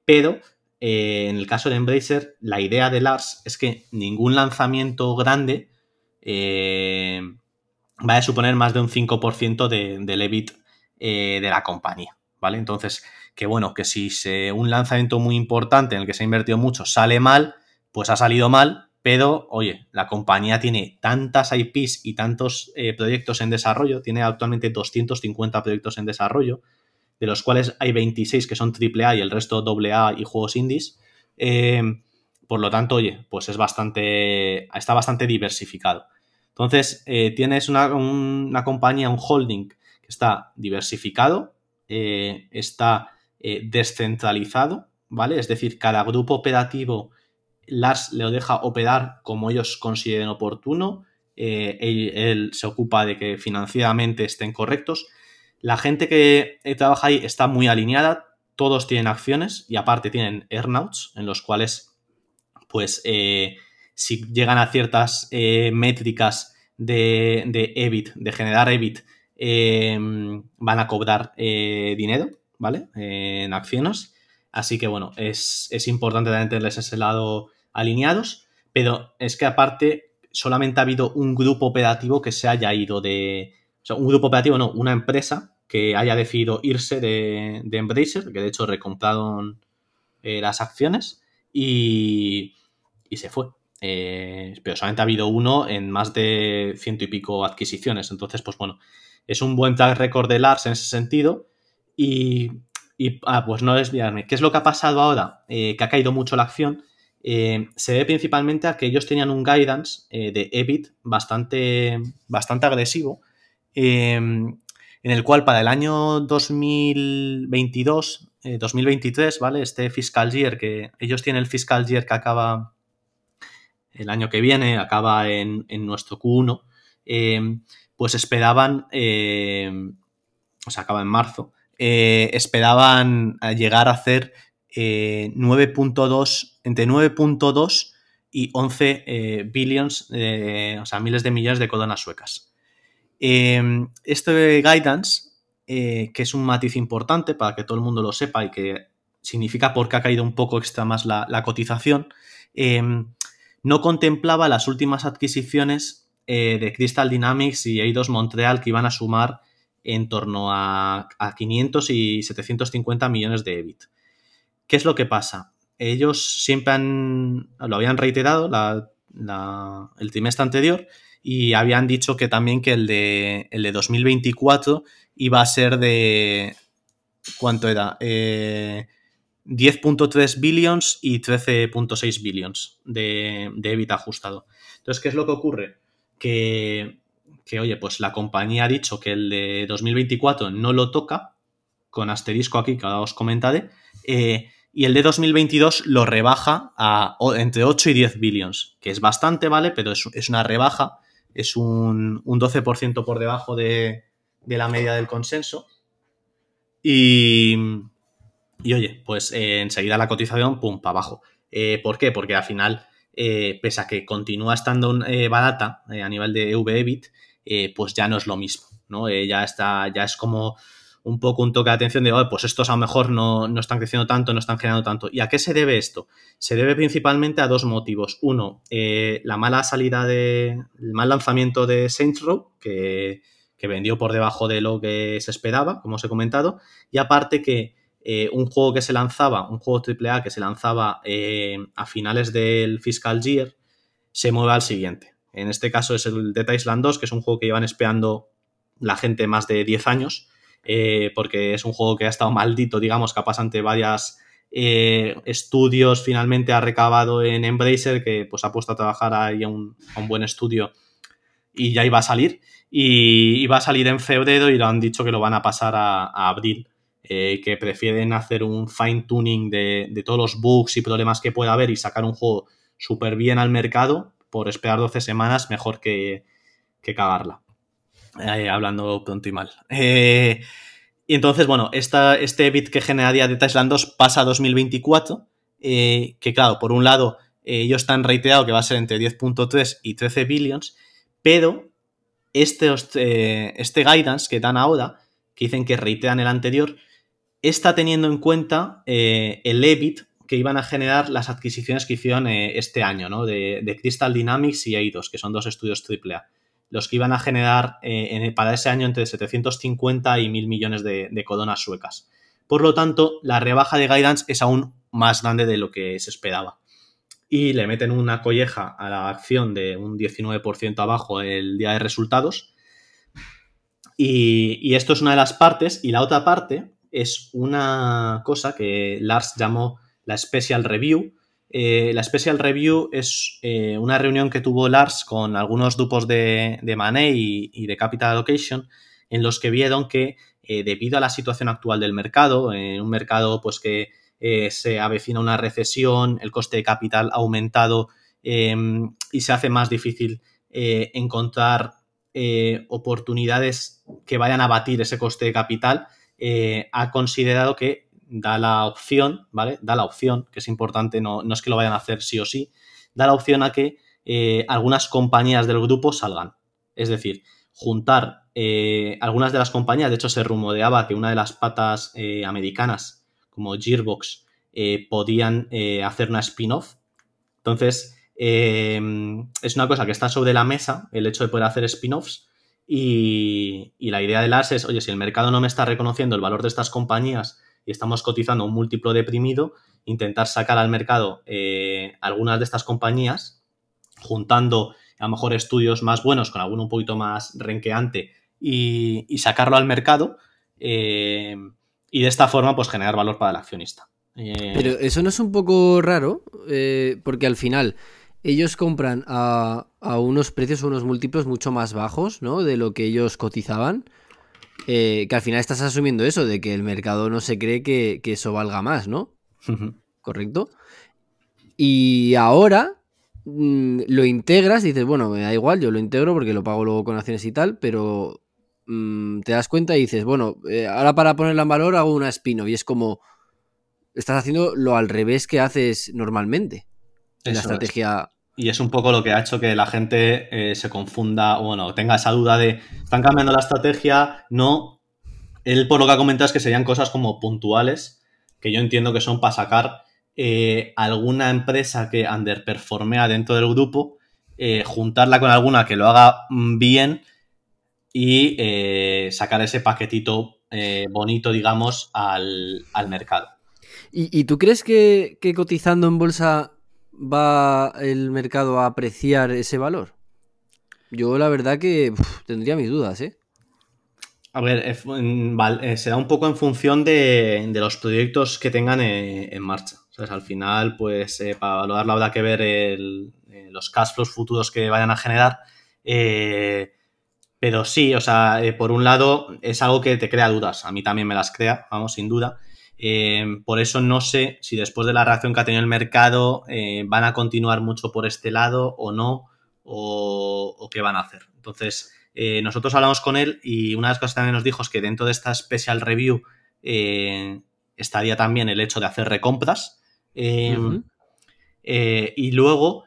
pero en el caso de Embracer, la idea de Lars es que ningún lanzamiento grande vaya a suponer más de un 5% de, del EBIT eh, de la compañía, ¿vale? Entonces, que bueno, que si un lanzamiento muy importante en el que se ha invertido mucho sale mal, pues ha salido mal, pero oye, la compañía tiene tantas IPs y tantos eh, proyectos en desarrollo, tiene actualmente 250 proyectos en desarrollo, de los cuales hay 26 que son AAA y el resto AA y juegos indies. Eh, por lo tanto, oye, pues es bastante, está bastante diversificado. Entonces, tienes una, una, compañía, un holding está diversificado, eh, está eh, descentralizado, ¿vale? Es decir, cada grupo operativo las le deja operar como ellos consideren oportuno, eh, él, se ocupa de que financieramente estén correctos. La gente que trabaja ahí está muy alineada, todos tienen acciones y aparte tienen earnouts en los cuales, pues, si llegan a ciertas métricas de, de EBIT, de generar EBIT, Em, van a cobrar eh, dinero, ¿vale? en acciones. Así que bueno, es, importante también tenerles ese lado alineados, pero es que aparte solamente ha habido un grupo operativo que se haya ido de... Un grupo operativo, no, una empresa que haya decidido irse de, Embracer, que de hecho recompraron eh, las acciones y, y se fue. Eh, pero solamente ha habido uno en más de ciento y pico adquisiciones. Entonces, pues bueno, es un buen track record de Lars en ese sentido. Y, ah, pues no desviarme. ¿Qué es lo que ha pasado ahora? Eh, que ha caído mucho la acción. Se ve principalmente a que ellos tenían un guidance de EBIT bastante, bastante agresivo, en el cual para el año 2022, 2023, ¿vale? Este fiscal year, que ellos tienen el fiscal year que acaba el año que viene, acaba en, nuestro Q1, pues esperaban, eh, o sea, acaba en marzo, eh, esperaban llegar a hacer 9.2, eh, entre 9.2 y 11 billions, o sea, miles de millones de coronas suecas. Este guidance, que es un matiz importante para que todo el mundo lo sepa y que significa porque ha caído un poco extra más la, la cotización, no contemplaba las últimas adquisiciones eh, de Crystal Dynamics y Eidos Montreal que iban a sumar en torno a, 500 y 750 millones de EBIT. ¿Qué es lo que pasa? ellos siempre han, lo habían reiterado el trimestre anterior y habían dicho que también que el de, el de 2024 iba a ser de... ¿Cuánto era? Eh, 10.3 billions y 13.6 billions de, de EBIT ajustado. Entonces, ¿qué es lo que ocurre? Que, que, oye, pues la compañía ha dicho que el de 2024 no lo toca, con asterisco aquí, que ahora os comentaré, eh, y el de 2022 lo rebaja a entre 8 y 10 billions, que es bastante, ¿vale? Pero es, una rebaja, es un, 12% por debajo de, la media del consenso. Y, y oye, pues eh, enseguida la cotización, pum, para abajo. Eh, ¿Por qué? Porque al final, pese a que continúa estando barata a nivel de EV-EBIT, pues ya no es lo mismo, ¿no? ya está, ya es como un poco un toque de atención de, pues estos a lo mejor no, están creciendo tanto, no están generando tanto. ¿Y a qué se debe esto? Se debe principalmente a dos motivos. Uno, eh, la mala salida de, el mal lanzamiento de Saints Row, que, vendió por debajo de lo que se esperaba, como os he comentado, y aparte que eh, un juego que se lanzaba, un juego AAA que se lanzaba eh, a finales del fiscal year, se mueve al siguiente. En este caso es el Dead Island 2, que es un juego que llevan esperando la gente más de 10 años eh, porque es un juego que ha estado maldito, digamos, pasado ante varios eh, estudios, finalmente ha recabado en Embracer, que pues ha puesto a trabajar ahí a un, buen estudio y ya iba a salir. Y iba a salir en febrero y lo han dicho que lo van a pasar a, abril. Eh, que prefieren hacer un fine tuning de, todos los bugs y problemas que pueda haber y sacar un juego súper bien al mercado por esperar 12 semanas mejor que cagarla. Eh, hablando pronto y mal. Eh, y entonces, bueno, esta, este bit que generaría de Tesla 2 pasa a 2024, eh, que claro, por un lado, ellos están reiterado que va a ser entre 10.3 y 13 billions, pero este, este guidance que dan ahora, que dicen que reiteran el anterior, está teniendo en cuenta el EBIT que iban a generar las adquisiciones que hicieron este año, ¿no? De, de, Crystal Dynamics y Eidos, que son dos estudios AAA los que iban a generar eh, para ese año entre 750 y 1.000 millones de, coronas suecas. Por lo tanto, la rebaja de guidance es aún más grande de lo que se esperaba. Y le meten una colleja a la acción de un 19% abajo el día de resultados. Y, y esto es una de las partes. Y la otra parte es una cosa que Lars llamó la Special Review, eh, la Special Review es eh, una reunión que tuvo Lars con algunos grupos de, de y, de Capital Allocation en los que vieron que eh, debido a la situación actual del mercado, en un mercado pues que se avecina una recesión, el coste de capital ha aumentado em, y se hace más difícil encontrar oportunidades que vayan a batir ese coste de capital, ha considerado que da la opción, ¿vale? Da la opción, que es importante, no, es que lo vayan a hacer sí o sí, da la opción a que eh, algunas compañías del grupo salgan. Es decir, juntar eh, algunas de las compañías, de hecho se rumoreaba que una de las patas eh, americanas, como Gearbox, podían hacer una spin-off. Entonces, es una cosa que está sobre la mesa, el hecho de poder hacer spin-offs. Y, y, la idea de las es, oye, si el mercado no me está reconociendo el valor de estas compañías y estamos cotizando un múltiplo deprimido, intentar sacar al mercado eh, algunas de estas compañías, juntando a lo mejor estudios más buenos con alguno un poquito más renqueante y, sacarlo al mercado eh, y de esta forma pues generar valor para el accionista. Eh, Pero eso no es un poco raro, porque al final ellos compran a, a, unos precios unos múltiplos mucho más bajos, ¿no? De lo que ellos cotizaban. Eh, que al final estás asumiendo eso, de que el mercado no se cree que, eso valga más, ¿no? ¿Correcto? Y ahora mm, lo integras y dices, bueno, me da igual, yo lo integro porque lo pago luego con acciones y tal, pero mm, te das cuenta y dices, bueno, eh, ahora para ponerla en valor hago una spin-off y es como, estás haciendo lo al revés que haces normalmente en la estrategia y es un poco lo que ha hecho que la gente eh, se confunda, o bueno, tenga esa duda de, ¿están cambiando la estrategia? No. Él por lo que ha comentado es que serían cosas como puntuales, que yo entiendo que son para sacar eh, alguna empresa que underperformea dentro del grupo, eh, juntarla con alguna que lo haga mm, bien y sacar ese paquetito bonito, digamos, al, al mercado. ¿Y, tú crees que, cotizando en bolsa va el mercado a apreciar ese valor? Yo la verdad que tendría mis dudas, ¿eh? A ver, eh, será un poco en función de, los proyectos que tengan eh, en, marcha. Al final, pues eh, para valorarlo habrá que ver los cash flows futuros que vayan a generar. pero sí, o sea, por un lado es algo que te crea dudas. A mí también me las crea, vamos, sin duda. Por eso no sé si después de la reacción que ha tenido el mercado van a continuar mucho por este lado o no, o, o qué van a hacer. Entonces, eh, nosotros hablamos con él y una de las cosas que también nos dijo es que dentro de esta special review eh, estaría también el hecho de hacer recompras. Eh, y luego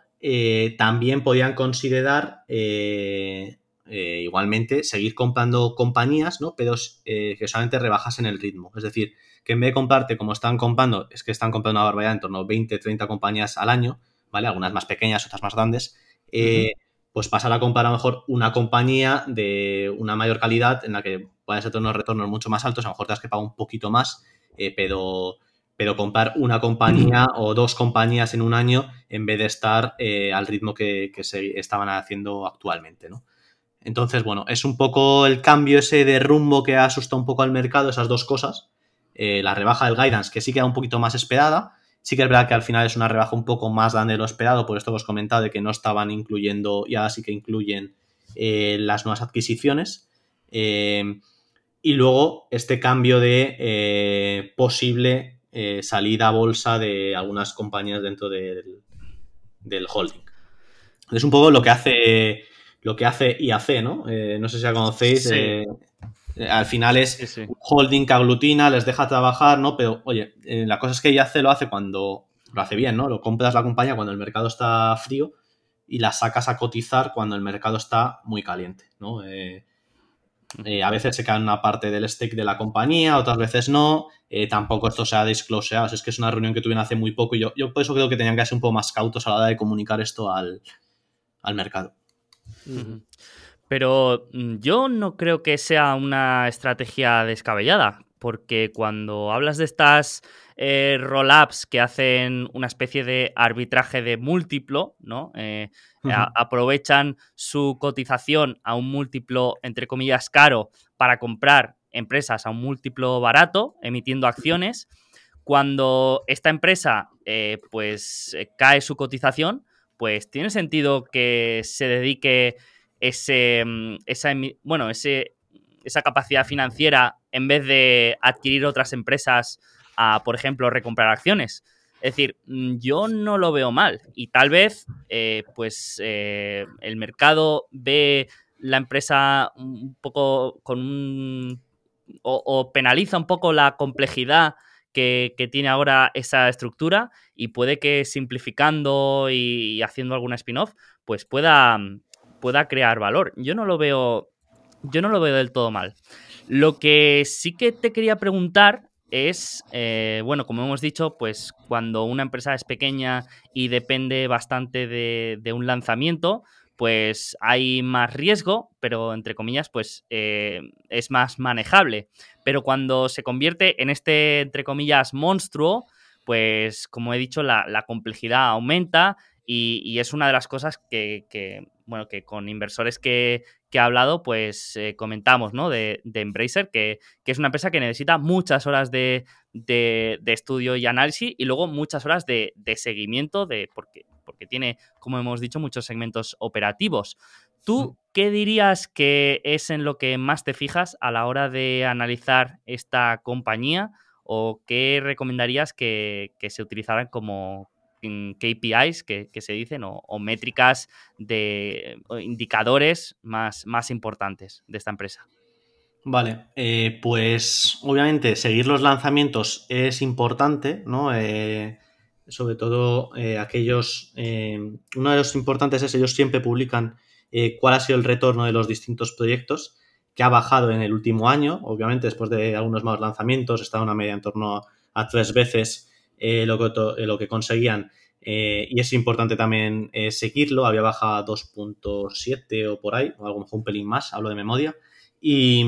también podían considerar igualmente seguir comprando compañías, ¿no? Pero que solamente rebajasen el ritmo. Es decir, que en vez de comprarte como están comprando, es que están comprando una barbaridad en torno a 20, 30 compañías al año, ¿vale? Algunas más pequeñas, otras más grandes pues pasar a comprar a lo mejor una compañía de una mayor calidad en la que puedan ser unos retornos mucho más altos, a lo mejor te has que pagar un poquito más, eh, pero, pero comprar una compañía o dos compañías en un año en vez de estar eh, al ritmo que, se estaban haciendo actualmente, ¿no? Entonces, bueno, es un poco el cambio ese de rumbo que ha asustado un poco al mercado, esas dos cosas. Eh, la rebaja del guidance, que sí queda un poquito más esperada, Sí que es verdad que al final es una rebaja un poco más grande de lo esperado, por esto que os comentado de que no estaban incluyendo, y ahora sí que incluyen eh, las nuevas adquisiciones. Eh, y luego este cambio de posible salida a bolsa de algunas compañías dentro del, holding. Es un poco lo que hace lo que hace IAC, ¿no? no sé si la conocéis. Al final es un holding que aglutina, les deja trabajar, ¿no? Pero, oye, eh, la cosa es que hace lo hace cuando lo hace bien, ¿no? Lo compras la compañía cuando el mercado está frío y la sacas a cotizar cuando el mercado está muy caliente, ¿no? Eh, a veces se cae una parte del stake de la compañía, otras veces no. tampoco esto se ha discloseado. es que es una reunión que tuvieron hace muy poco y yo, yo por eso creo que tenían que ser un poco más cautos a la hora de comunicar esto al, mercado. Pero mm, yo no creo que sea una estrategia descabellada, porque cuando hablas de estas eh, roll-ups que hacen una especie de arbitraje de múltiplo, ¿no? Eh, aprovechan su cotización a un múltiplo, entre comillas, caro para comprar empresas a un múltiplo barato, emitiendo acciones. Cuando esta empresa, eh, pues, cae su cotización, pues tiene sentido que se dedique ese, mm, esa, bueno, ese, esa capacidad financiera en vez de adquirir otras empresas a, por ejemplo, recomprar acciones. Es decir, mm, yo no lo veo mal y tal vez eh, pues eh, el mercado ve la empresa un poco con un... o, penaliza un poco la complejidad que, tiene ahora esa estructura y puede que simplificando y haciendo alguna spin-off pues pueda, pueda crear valor. Yo no lo veo. Yo no lo veo del todo mal. Lo que sí que te quería preguntar es, eh, bueno, como hemos dicho, pues cuando una empresa es pequeña y depende bastante de, un lanzamiento, pues hay más riesgo, pero entre comillas, pues eh, es más manejable. Pero cuando se convierte en este, entre comillas, monstruo, pues como he dicho, la, complejidad aumenta y, es una de las cosas que, bueno, que con inversores que, he hablado, pues eh, comentamos, ¿no? De, Embracer, que, es una empresa que necesita muchas horas de, estudio y análisis y luego muchas horas de, seguimiento, de, porque, porque tiene, como hemos dicho, muchos segmentos operativos. ¿Tú qué dirías que es en lo que más te fijas a la hora de analizar esta compañía? ¿O qué recomendarías que, que se utilizaran como, KPIs que, se dicen o, métricas de indicadores más, importantes de esta empresa. Vale, eh, pues obviamente seguir los lanzamientos es importante, ¿no? Eh, sobre todo eh, aquellos, uno de los importantes es ellos siempre publican cuál ha sido el retorno de los distintos proyectos que ha bajado en el último año, obviamente después de algunos más lanzamientos está una media en torno a tres veces eh, lo, que, lo, que, conseguían. Eh, y es importante también eh, seguirlo. Había bajado a 2.7 o por ahí, o algo mejor un pelín más, hablo de memoria. Y,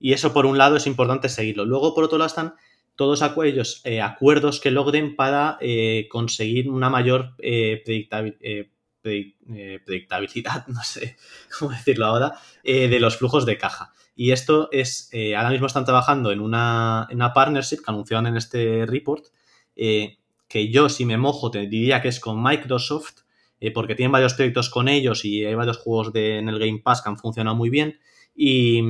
eso por un lado es importante seguirlo. Luego por otro lado están todos aquellos eh, acuerdos que logren para eh, conseguir una mayor eh, predictabilidad, [LAUGHS] no sé cómo decirlo ahora, de los flujos de caja. Y esto es, ahora mismo están trabajando en una, en una partnership que anunciaron en este report, que yo si me mojo te diría que es con Microsoft, porque tienen varios proyectos con ellos y hay varios juegos en el Game Pass que han funcionado muy bien. Y,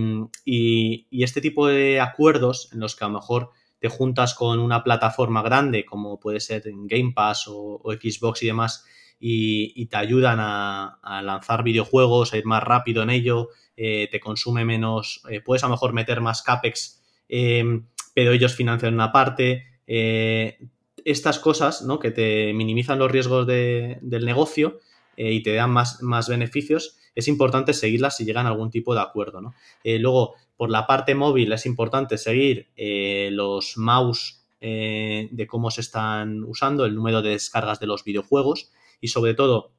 este tipo de acuerdos en los que a lo mejor te juntas con una plataforma grande como puede ser Game Pass o, Xbox y demás y, te ayudan a, lanzar videojuegos, a ir más rápido en ello, eh, te consume menos, eh, puedes a lo mejor meter más CAPEX, pero ellos financian una parte. Eh, estas cosas ¿no? que te minimizan los riesgos del negocio y te dan más, más beneficios, es importante seguirlas si llegan a algún tipo de acuerdo. ¿no? luego, por la parte móvil es importante seguir eh, los mouse eh, de cómo se están usando, el número de descargas de los videojuegos y sobre todo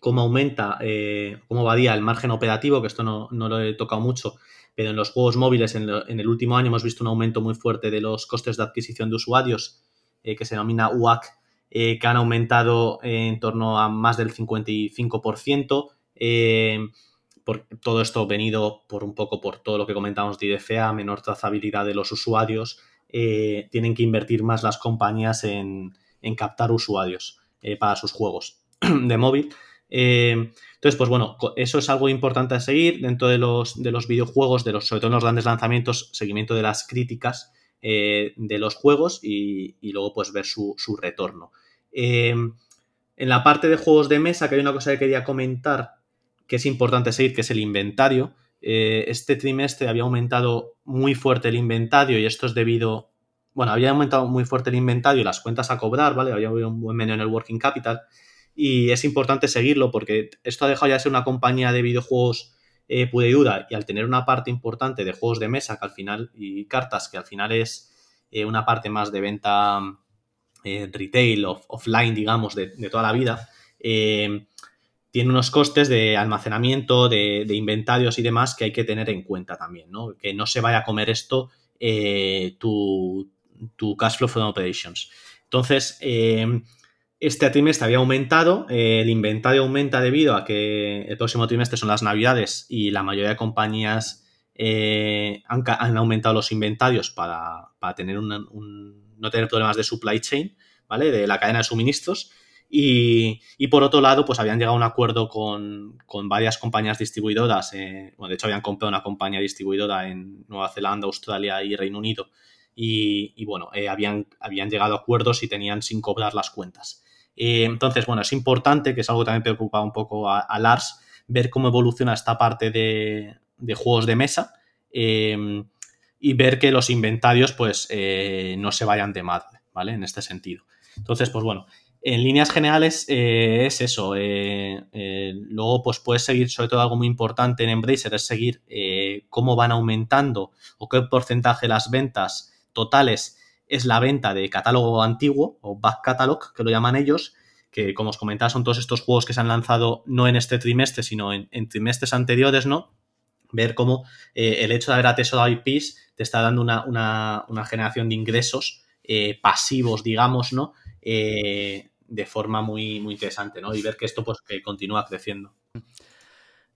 cómo aumenta, eh, cómo varía el margen operativo, que esto no, lo he tocado mucho, pero en los juegos móviles en, el último año hemos visto un aumento muy fuerte de los costes de adquisición de usuarios, que se denomina UAC, que han aumentado en torno a más del 55% por todo esto venido por un poco por todo lo que comentamos de IDFA, menor trazabilidad de los usuarios, eh, tienen que invertir más las compañías en, captar usuarios eh, para sus juegos [CLEARS THROAT] de móvil. Eh, entonces, pues bueno, eso es algo importante a seguir dentro de los, de los videojuegos, de los, sobre todo en los grandes lanzamientos, seguimiento de las críticas de los juegos y, luego pues ver su, su retorno. en la parte de juegos de mesa, que hay una cosa que quería comentar que es importante seguir, que es el inventario. Eh, este trimestre había aumentado muy fuerte el inventario y esto es debido, bueno, había aumentado muy fuerte el inventario y las cuentas a cobrar, ¿vale? Había un buen menú en el working capital y es importante seguirlo porque esto ha dejado ya de ser una compañía de videojuegos eh, y dura y al tener una parte importante de juegos de mesa que al final y cartas que al final es eh, una parte más de venta eh, retail, offline, digamos, de, toda la vida, tiene unos costes de almacenamiento, de, inventarios y demás que hay que tener en cuenta también, ¿no? Que no se vaya a comer esto eh, tu, cash flow from operations. Entonces, eh, este trimestre había aumentado, eh, el inventario aumenta debido a que el próximo trimestre son las navidades y la mayoría de compañías han, aumentado los inventarios para, tener no tener problemas de supply chain, ¿vale? De la cadena de suministros. Y, por otro lado, pues habían llegado a un acuerdo con, varias compañías distribuidoras. Eh, bueno, de hecho, habían comprado una compañía distribuidora en Nueva Zelanda, Australia y Reino Unido. Y, bueno, eh, habían, habían llegado a acuerdos y tenían sin cobrar las cuentas. Eh, entonces, bueno, es importante, que es algo que también preocupa un poco a, Lars, ver cómo evoluciona esta parte de, juegos de mesa y ver que los inventarios pues no se vayan de madre, ¿vale? En este sentido. Entonces, pues bueno, en líneas generales eh, es eso. Eh, eh, luego, pues puedes seguir, sobre todo algo muy importante en Embracer, es seguir cómo van aumentando o qué porcentaje de las ventas totales es la venta de catálogo antiguo o back catalog, que lo llaman ellos, que como os comentaba son todos estos juegos que se han lanzado no en este trimestre, sino en, trimestres anteriores, ¿no? Ver cómo el hecho de haber atesorado IPs te está dando una, una generación de ingresos pasivos, digamos, ¿no? de forma muy, muy interesante, ¿no? Y ver que esto pues que continúa creciendo.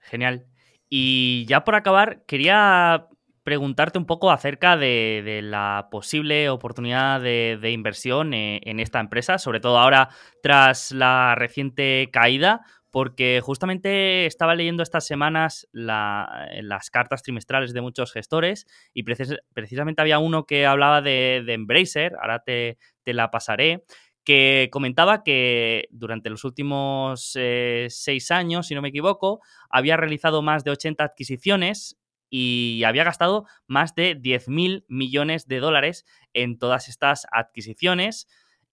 Genial. Y ya por acabar, quería preguntarte un poco acerca de, la posible oportunidad de, inversión eh, en, esta empresa, sobre todo ahora tras la reciente caída, porque justamente estaba leyendo estas semanas las cartas trimestrales de muchos gestores y precisamente había uno que hablaba de, Embracer, ahora te, te la pasaré, que comentaba que durante los últimos eh, seis años, si no me equivoco, había realizado más de 80 adquisiciones y había gastado más de 10.000 millones de dólares en todas estas adquisiciones,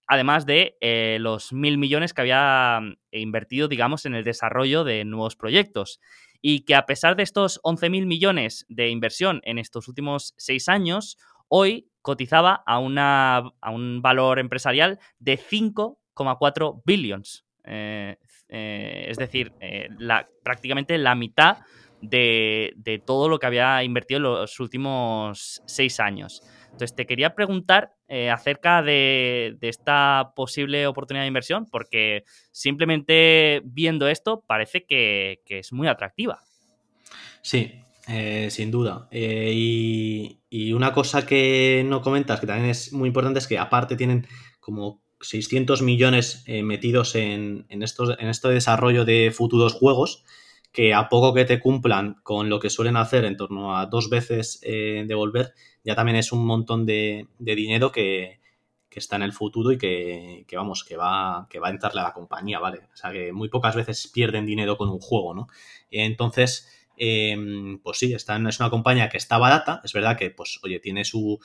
además de eh, los mil millones que había mm, invertido, digamos, en el desarrollo de nuevos proyectos. Y que a pesar de estos 11.000 millones de inversión en estos últimos seis años, hoy cotizaba a, una, a un valor empresarial de 5,4 billions. Eh, eh, es decir, prácticamente la mitad de, todo lo que había invertido en los últimos seis años. Entonces, te quería preguntar eh, acerca de, esta posible oportunidad de inversión, porque simplemente viendo esto parece que, es muy atractiva. Sí, eh, sin duda. Eh, y, una cosa que no comentas, que también es muy importante, es que aparte tienen como 600 millones metidos en, en, en este desarrollo de futuros juegos que a poco que te cumplan con lo que suelen hacer en torno a dos veces eh, devolver, ya también es un montón de, dinero que, está en el futuro y que, vamos, que va, que va a entrarle a la compañía, ¿vale? O sea, que muy pocas veces pierden dinero con un juego, ¿no? Entonces, em, pues sí, está, es una compañía que está barata, es verdad que, pues, oye, tiene sus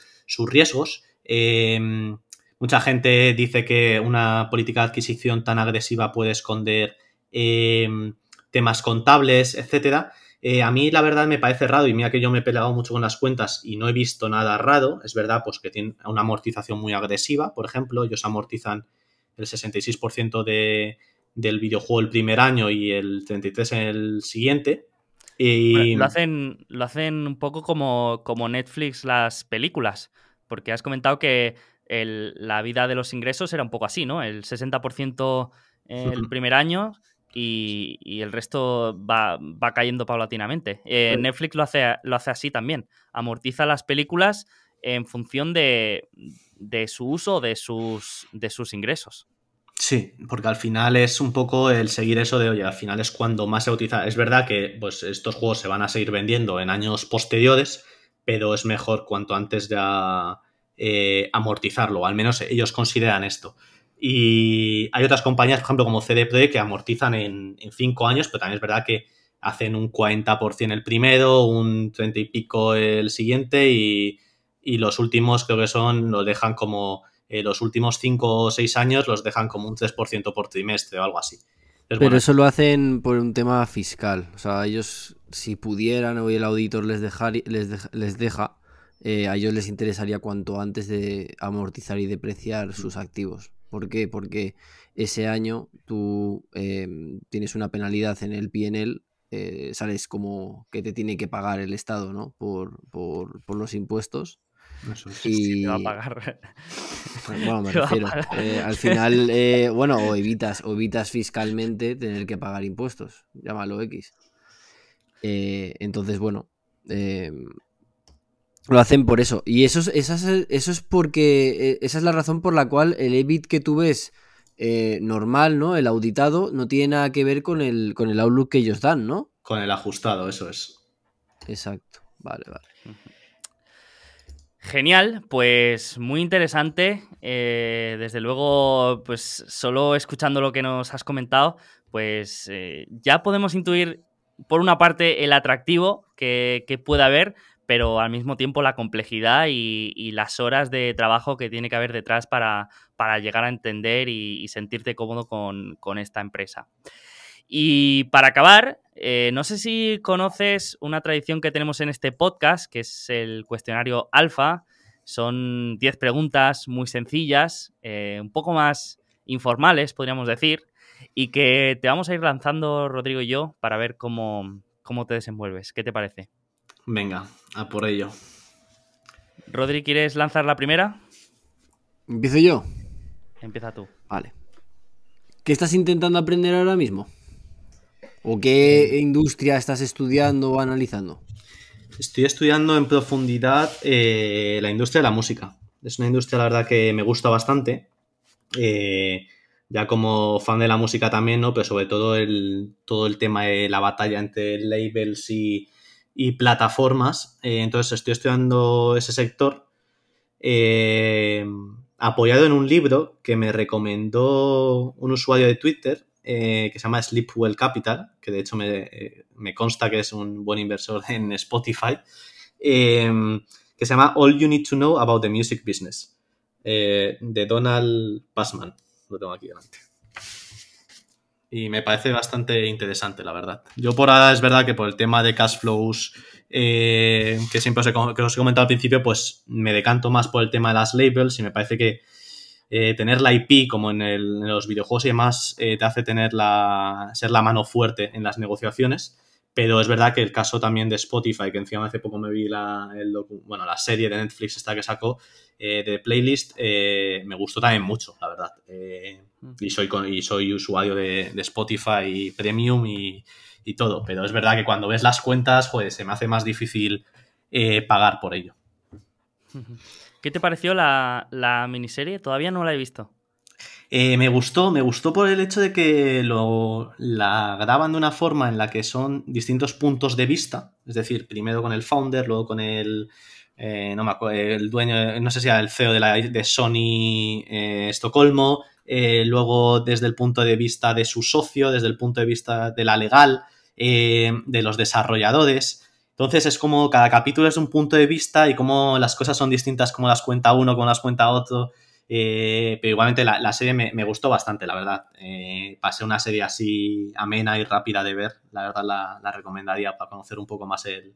riesgos. Em, mucha gente dice que una política de adquisición tan agresiva puede esconder em, temas contables, etcétera. Eh, a mí la verdad me parece raro y mira que yo me he peleado mucho con las cuentas y no he visto nada raro. Es verdad pues que tienen una amortización muy agresiva, por ejemplo, ellos amortizan el 66% de, del videojuego el primer año y el 33% en el siguiente. Y... lo, hacen, lo hacen un poco como, como Netflix las películas, porque has comentado que la vida de los ingresos era un poco así, ¿no? El 60% el primer año y, el resto va, cayendo paulatinamente. Eh, Netflix lo hace, lo hace así también. Amortiza las películas en función de, su uso de sus, de sus ingresos. Sí, porque al final es un poco el seguir eso de, oye, al final es cuando más se utiliza. Es verdad que pues, estos juegos se van a seguir vendiendo en años posteriores, pero es mejor cuanto antes ya eh, amortizarlo, al menos ellos consideran esto. Y hay otras compañías, por ejemplo, como CD que amortizan en, en cinco años, pero también es verdad que hacen un 40% el primero, un 30 y pico el siguiente y, los últimos creo que son, los dejan como, eh, los últimos cinco o seis años los dejan como un 3% por trimestre o algo así. Pero eso lo hacen por un tema fiscal. O sea, ellos, si pudieran, o el auditor les, dejar, les, les deja, eh, a ellos les interesaría cuanto antes de amortizar y depreciar sus activos. ¿Por qué? Porque ese año tú em, tienes una penalidad en el PNL, eh, sales como que te tiene que pagar el Estado, ¿no? Por, los impuestos. Eso y... te va a pagar. Bueno, [LAUGHS] me refiero. Eh, al final, eh, bueno, o [LAUGHS] evitas, o evitas fiscalmente tener que pagar impuestos. Llámalo X. entonces, bueno, em, lo hacen por eso. Y eso es, eso es porque. Eh, esa es la razón por la cual el EBIT que tú ves eh, normal, ¿no? El auditado, no tiene nada que ver con el, con el outlook que ellos dan, ¿no? Con el ajustado, eso es. Exacto. Vale, vale. Genial, pues muy interesante. Eh, desde luego, pues solo escuchando lo que nos has comentado, pues ya podemos intuir, por una parte, el atractivo que, que puede haber, pero al mismo tiempo la complejidad y, las horas de trabajo que tiene que haber detrás para, llegar a entender y, sentirte cómodo con, esta empresa. Y para acabar, eh, no sé si conoces una tradición que tenemos en este podcast, que es el cuestionario alfa. Son 10 preguntas muy sencillas, eh, un poco más informales, podríamos decir, y que te vamos a ir lanzando, Rodrigo y yo, para ver cómo, cómo te desenvuelves. ¿Qué te parece? Venga, a por ello. Rodri, ¿quieres lanzar la primera? ¿Empiezo yo? Empieza tú. Vale. ¿Qué estás intentando aprender ahora mismo? ¿O qué industria estás estudiando o analizando? Estoy estudiando en profundidad eh, la industria de la música. Es una industria, la verdad, que me gusta bastante. Eh, ya como fan de la música también, ¿no? Pero sobre todo el, todo el tema de la batalla entre labels y, y plataformas. Eh, entonces estoy estudiando ese sector eh, apoyado en un libro que me recomendó un usuario de Twitter eh, que se llama Sleepwell Capital, que de hecho me, consta que es un buen inversor [LAUGHS] en Spotify, que se llama All You Need to Know About the Music Business, de Donald Passman. Lo tengo aquí delante y me parece bastante interesante, la verdad. Yo por ahora es verdad que por el tema de cash flows eh, que siempre os he, que os he comentado al principio, pues me decanto más por el tema de las labels y me parece que eh, tener la IP como en, los videojuegos y demás eh, te hace tener la, ser la mano fuerte en las negociaciones. Pero es verdad que el caso también de Spotify, que encima hace poco me vi la, bueno, la serie de Netflix esta que sacó eh, de playlist, eh, me gustó también mucho, la verdad. Eh, y, soy, y soy usuario de, Spotify Premium y, todo. Pero es verdad que cuando ves las cuentas, pues se me hace más difícil pagar por ello. [LAUGHS] ¿Qué te pareció la, la miniserie? Todavía no la he visto. Eh, me gustó, me gustó por el hecho de que lo, la graban de una forma en la que son distintos puntos de vista, es decir, primero con el founder, luego con el, eh, no me acuerdo, el dueño, no sé si era el CEO de, la, de Sony eh, Estocolmo, luego desde el punto de vista de su socio, desde el punto de vista de la legal, de los desarrolladores. Entonces es como cada capítulo es un punto de vista y como las cosas son distintas, como las cuenta uno, como las cuenta otro. Eh, pero igualmente la, serie me, gustó bastante, la verdad. Eh, pasé una serie así amena y rápida de ver. La verdad la, recomendaría para conocer un poco más el,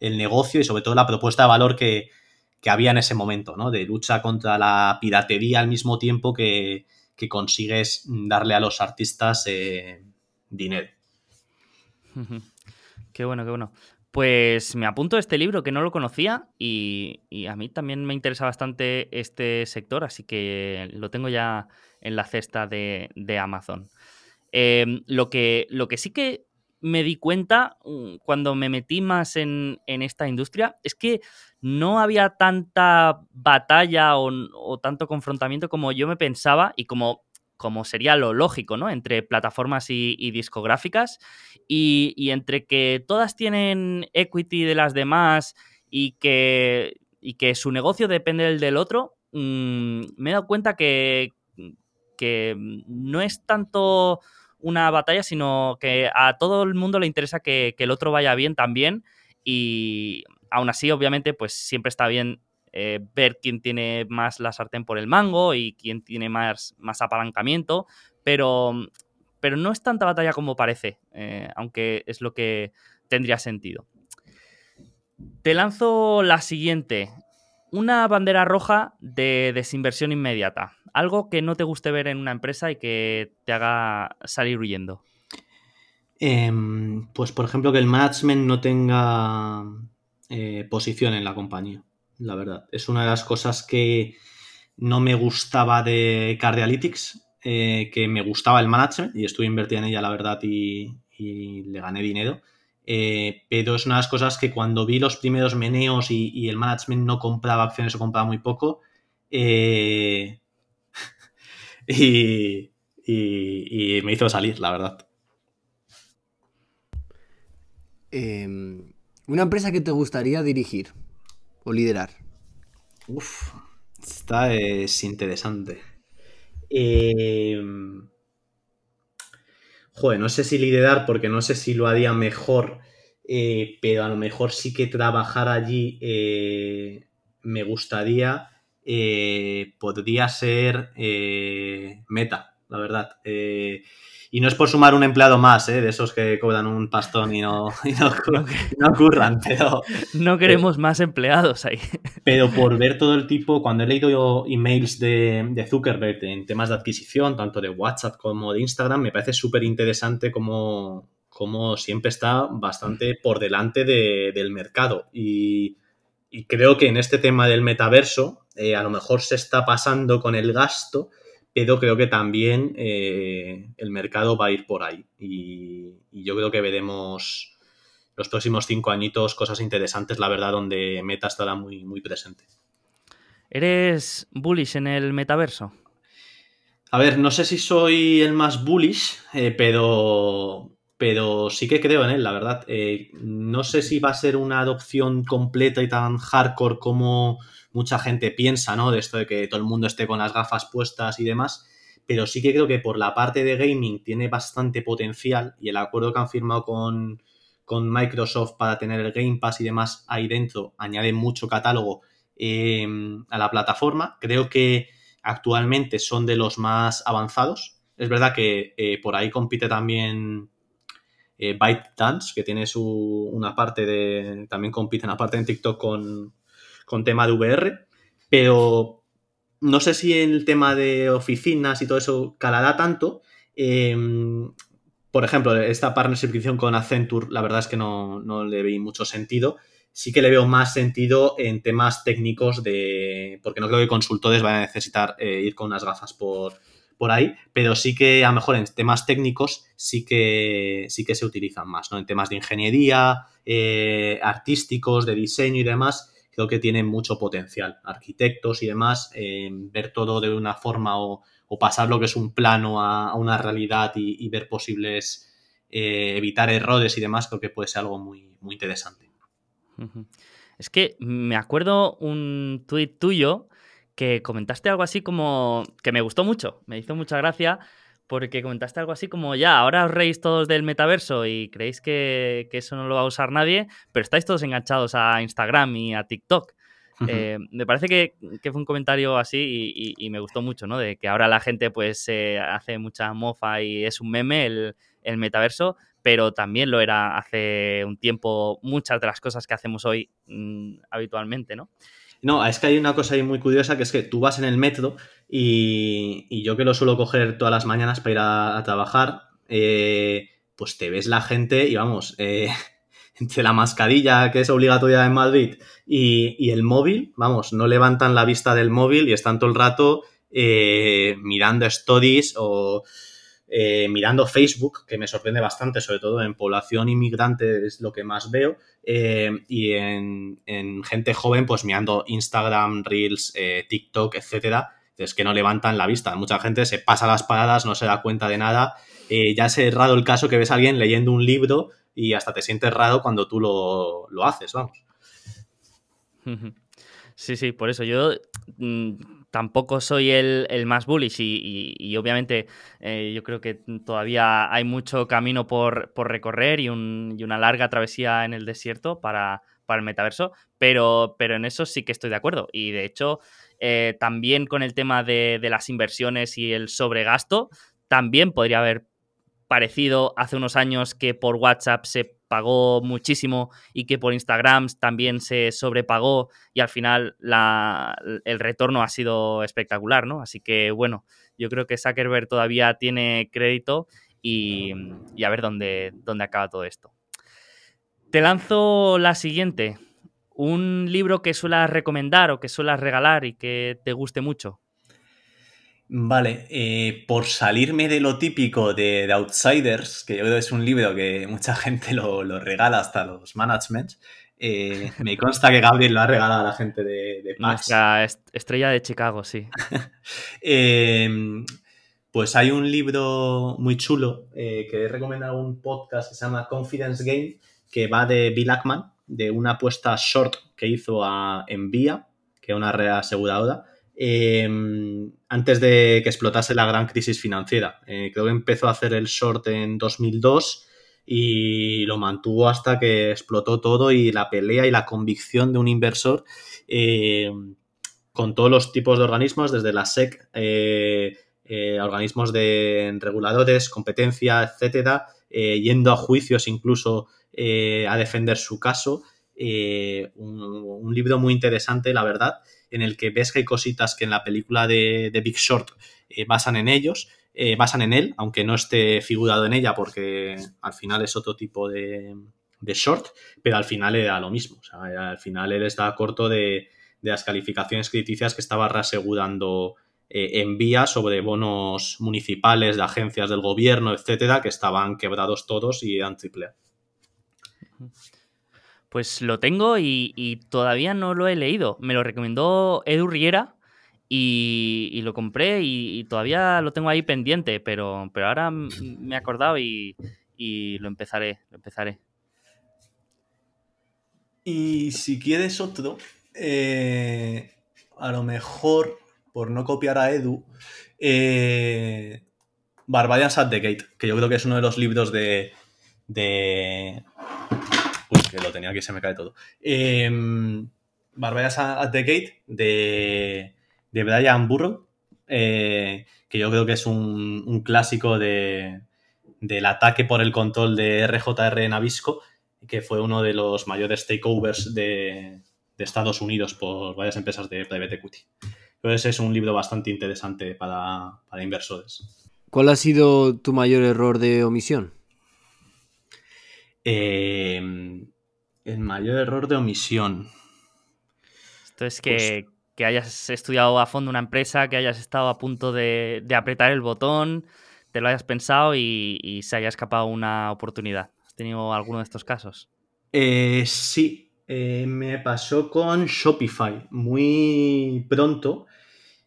negocio y sobre todo la propuesta de valor que, había en ese momento, ¿no? De lucha contra la piratería al mismo tiempo que, consigues darle a los artistas eh, dinero. [LAUGHS] Qué bueno, qué bueno. Pues me apunto a este libro que no lo conocía y, a mí también me interesa bastante este sector, así que lo tengo ya en la cesta de, Amazon. Em, lo, que, lo que sí que me di cuenta mm, cuando me metí más en, esta industria es que no había tanta batalla o, tanto confrontamiento como yo me pensaba y como como sería lo lógico, ¿no? Entre plataformas y, discográficas y, entre que todas tienen equity de las demás y que, y que su negocio depende del del otro, mm, me he dado cuenta que, que no es tanto una batalla, sino que a todo el mundo le interesa que, el otro vaya bien también y aún así, obviamente, pues siempre está bien eh, ver quién tiene más la sartén por el mango y quién tiene más, más apalancamiento, pero, pero no es tanta batalla como parece, eh, aunque es lo que tendría sentido. Te lanzo la siguiente. Una bandera roja de desinversión inmediata. Algo que no te guste ver en una empresa y que te haga salir huyendo. Em, pues, por ejemplo, que el management no tenga eh, posición en la compañía la verdad. Es una de las cosas que no me gustaba de Cardialytics, eh, que me gustaba el management y estuve invertido en ella, la verdad, y, le gané dinero. Eh, pero es una de las cosas que cuando vi los primeros meneos y, el management no compraba acciones o compraba muy poco, eh, [LAUGHS] y, y, me hizo salir, la verdad. Em, una empresa que te gustaría dirigir o liderar? Uf, esta es interesante. Eh... Joder, no sé si liderar porque no sé si lo haría mejor, eh, pero a lo mejor sí que trabajar allí eh, me gustaría. Eh, podría ser meta, la verdad. Y no es por sumar un empleado más, ¿eh? de esos que cobran un pastón y no, no, [LAUGHS] ocurran, pero... No queremos más empleados ahí. [LAUGHS] Pero por ver todo el tipo, cuando he leído emails de, de Zuckerberg en temas de adquisición, tanto de WhatsApp como de Instagram, me parece súper interesante como, siempre está bastante por delante del mercado. Y, creo que en este tema del metaverso, eh, a lo mejor se está pasando con el gasto pero creo que también eh, el mercado va a ir por ahí y, yo creo que veremos los próximos cinco añitos cosas interesantes, la verdad, donde Meta estará muy, muy presente. ¿Eres bullish en el metaverso? A ver, no sé si soy el más bullish, eh, pero, pero sí que creo en él, la verdad. Eh, no sé si va a ser una adopción completa y tan hardcore como mucha gente piensa, ¿no? De esto de que todo el mundo esté con las gafas puestas y demás. Pero sí que creo que por la parte de gaming tiene bastante potencial y el acuerdo que han firmado con, Microsoft para tener el Game Pass y demás ahí dentro añade mucho catálogo em, a la plataforma. Creo que actualmente son de los más avanzados. Es verdad que eh, por ahí compite también eh, ByteDance, que tiene su, una parte de. También compite en la parte en TikTok con, con tema de VR, pero no sé si el tema de oficinas y todo eso calará tanto, em, por ejemplo, esta partnership con Accenture, la verdad es que no, no le vi mucho sentido sí que le veo más sentido en temas técnicos de. Porque no creo que consultores vayan a necesitar eh, ir con unas gafas por, por ahí, pero sí que a lo mejor en temas técnicos sí que, sí que se utilizan más, ¿no? En temas de ingeniería, eh, artísticos, de diseño y demás, creo que tienen mucho potencial. Arquitectos y demás, ver todo de una forma o, pasar lo que es un plano a, una realidad y, ver posibles, eh, evitar errores y demás, creo que puede ser algo muy, muy interesante. Es que me acuerdo un tuit tuyo que comentaste algo así como que me gustó mucho, me hizo mucha gracia porque comentaste algo así como ya, ahora os reís todos del metaverso y creéis que, eso no lo va a usar nadie, pero estáis todos enganchados a Instagram y a TikTok. Eh, me parece que, fue un comentario así y, me gustó mucho, ¿no? De que ahora la gente pues hace mucha mofa y es un meme el, el metaverso, pero también lo era hace un tiempo muchas de las cosas que hacemos hoy mm, habitualmente, ¿no? No, es que hay una cosa ahí muy curiosa que es que tú vas en el metro y, yo que lo suelo coger todas las mañanas para ir a, trabajar, eh, pues te ves la gente y vamos, eh, [LAUGHS] entre la mascarilla que es obligatoria en Madrid y, el móvil, vamos, no levantan la vista del móvil y están todo el rato eh, mirando stories o eh, mirando Facebook, que me sorprende bastante, sobre todo en población inmigrante es lo que más veo, eh, y en, gente joven, pues mirando Instagram, Reels, eh, TikTok, etcétera, es que no levantan la vista. Mucha gente se pasa las paradas, no se da cuenta de nada. ya es errado el caso que ves a alguien leyendo un libro y hasta te sientes raro cuando tú lo, lo haces, vamos. [LAUGHS] Sí, sí, por eso yo mm, tampoco soy el, más bullish y, obviamente eh, yo creo que todavía hay mucho camino por, recorrer y, una larga travesía en el desierto para, el metaverso, pero, pero, en eso sí que estoy de acuerdo. Y de hecho, eh, también con el tema de, de las inversiones y el sobregasto, también podría haber parecido hace unos años que por WhatsApp se pagó muchísimo y que por Instagram también se sobrepagó y al final el retorno ha sido espectacular, ¿no? Así que bueno, yo creo que Zuckerberg todavía tiene crédito y, a ver dónde, dónde acaba todo esto. Te lanzo la siguiente. Un libro que suelas recomendar o que suelas regalar y que te guste mucho. Vale, eh, por salirme de lo típico de, Outsiders, que yo creo que es un libro que mucha [LAUGHS] gente lo, regala hasta los managements, eh, me consta que Gabriel lo ha regalado a la gente de, de Nuestra estrella de Chicago, sí. [LAUGHS] Em, pues hay un libro muy chulo eh, que he recomendado un podcast que se llama Confidence Game, que va de Bill Ackman, de una apuesta short que hizo a Envía, que es una reaseguradora Em, antes de que explotase la gran crisis financiera. Eh, creo que empezó a hacer el short en 2002 y lo mantuvo hasta que explotó todo y la pelea y la convicción de un inversor em, con todos los tipos de organismos, desde la SEC, eh, eh, organismos de reguladores, competencia, etcétera, yendo a juicios incluso a defender su caso. un, libro muy interesante, la verdad, en el que ves que hay cositas que en la película de, Big Short eh, basan en ellos, eh, basan en él, aunque no esté figurado en ella porque al final es otro tipo de, short, pero al final era lo mismo. al final él estaba corto de, las calificaciones crediticias que estaba reasegurando eh, en vía sobre bonos municipales de agencias del gobierno, etcétera, que estaban quebrados todos y eran triple. Pues lo tengo y, todavía no lo he leído. Me lo recomendó Edu Riera y, lo compré y, todavía lo tengo ahí pendiente, pero, pero ahora me he acordado y, lo empezaré, lo empezaré. Y si quieres otro, eh, a lo mejor, por no copiar a Edu, eh, Barbarians at the Gate, que yo creo que es uno de los libros de, de que lo tenía aquí, se me cae todo. Eh, at the Gate de, de Brian Burrow, eh, que yo creo que es un, clásico de, del ataque por el control de RJR en Avisco, que fue uno de los mayores takeovers de, de Estados Unidos por varias empresas de private equity. Entonces es un libro bastante interesante para, para inversores. ¿Cuál ha sido tu mayor error de omisión? Eh, el mayor error de omisión. Esto es que, que, hayas estudiado a fondo una empresa, que hayas estado a punto de, de apretar el botón, te lo hayas pensado y, y, se haya escapado una oportunidad. ¿Has tenido alguno de estos casos? Eh, sí, eh, me pasó con Shopify. Muy pronto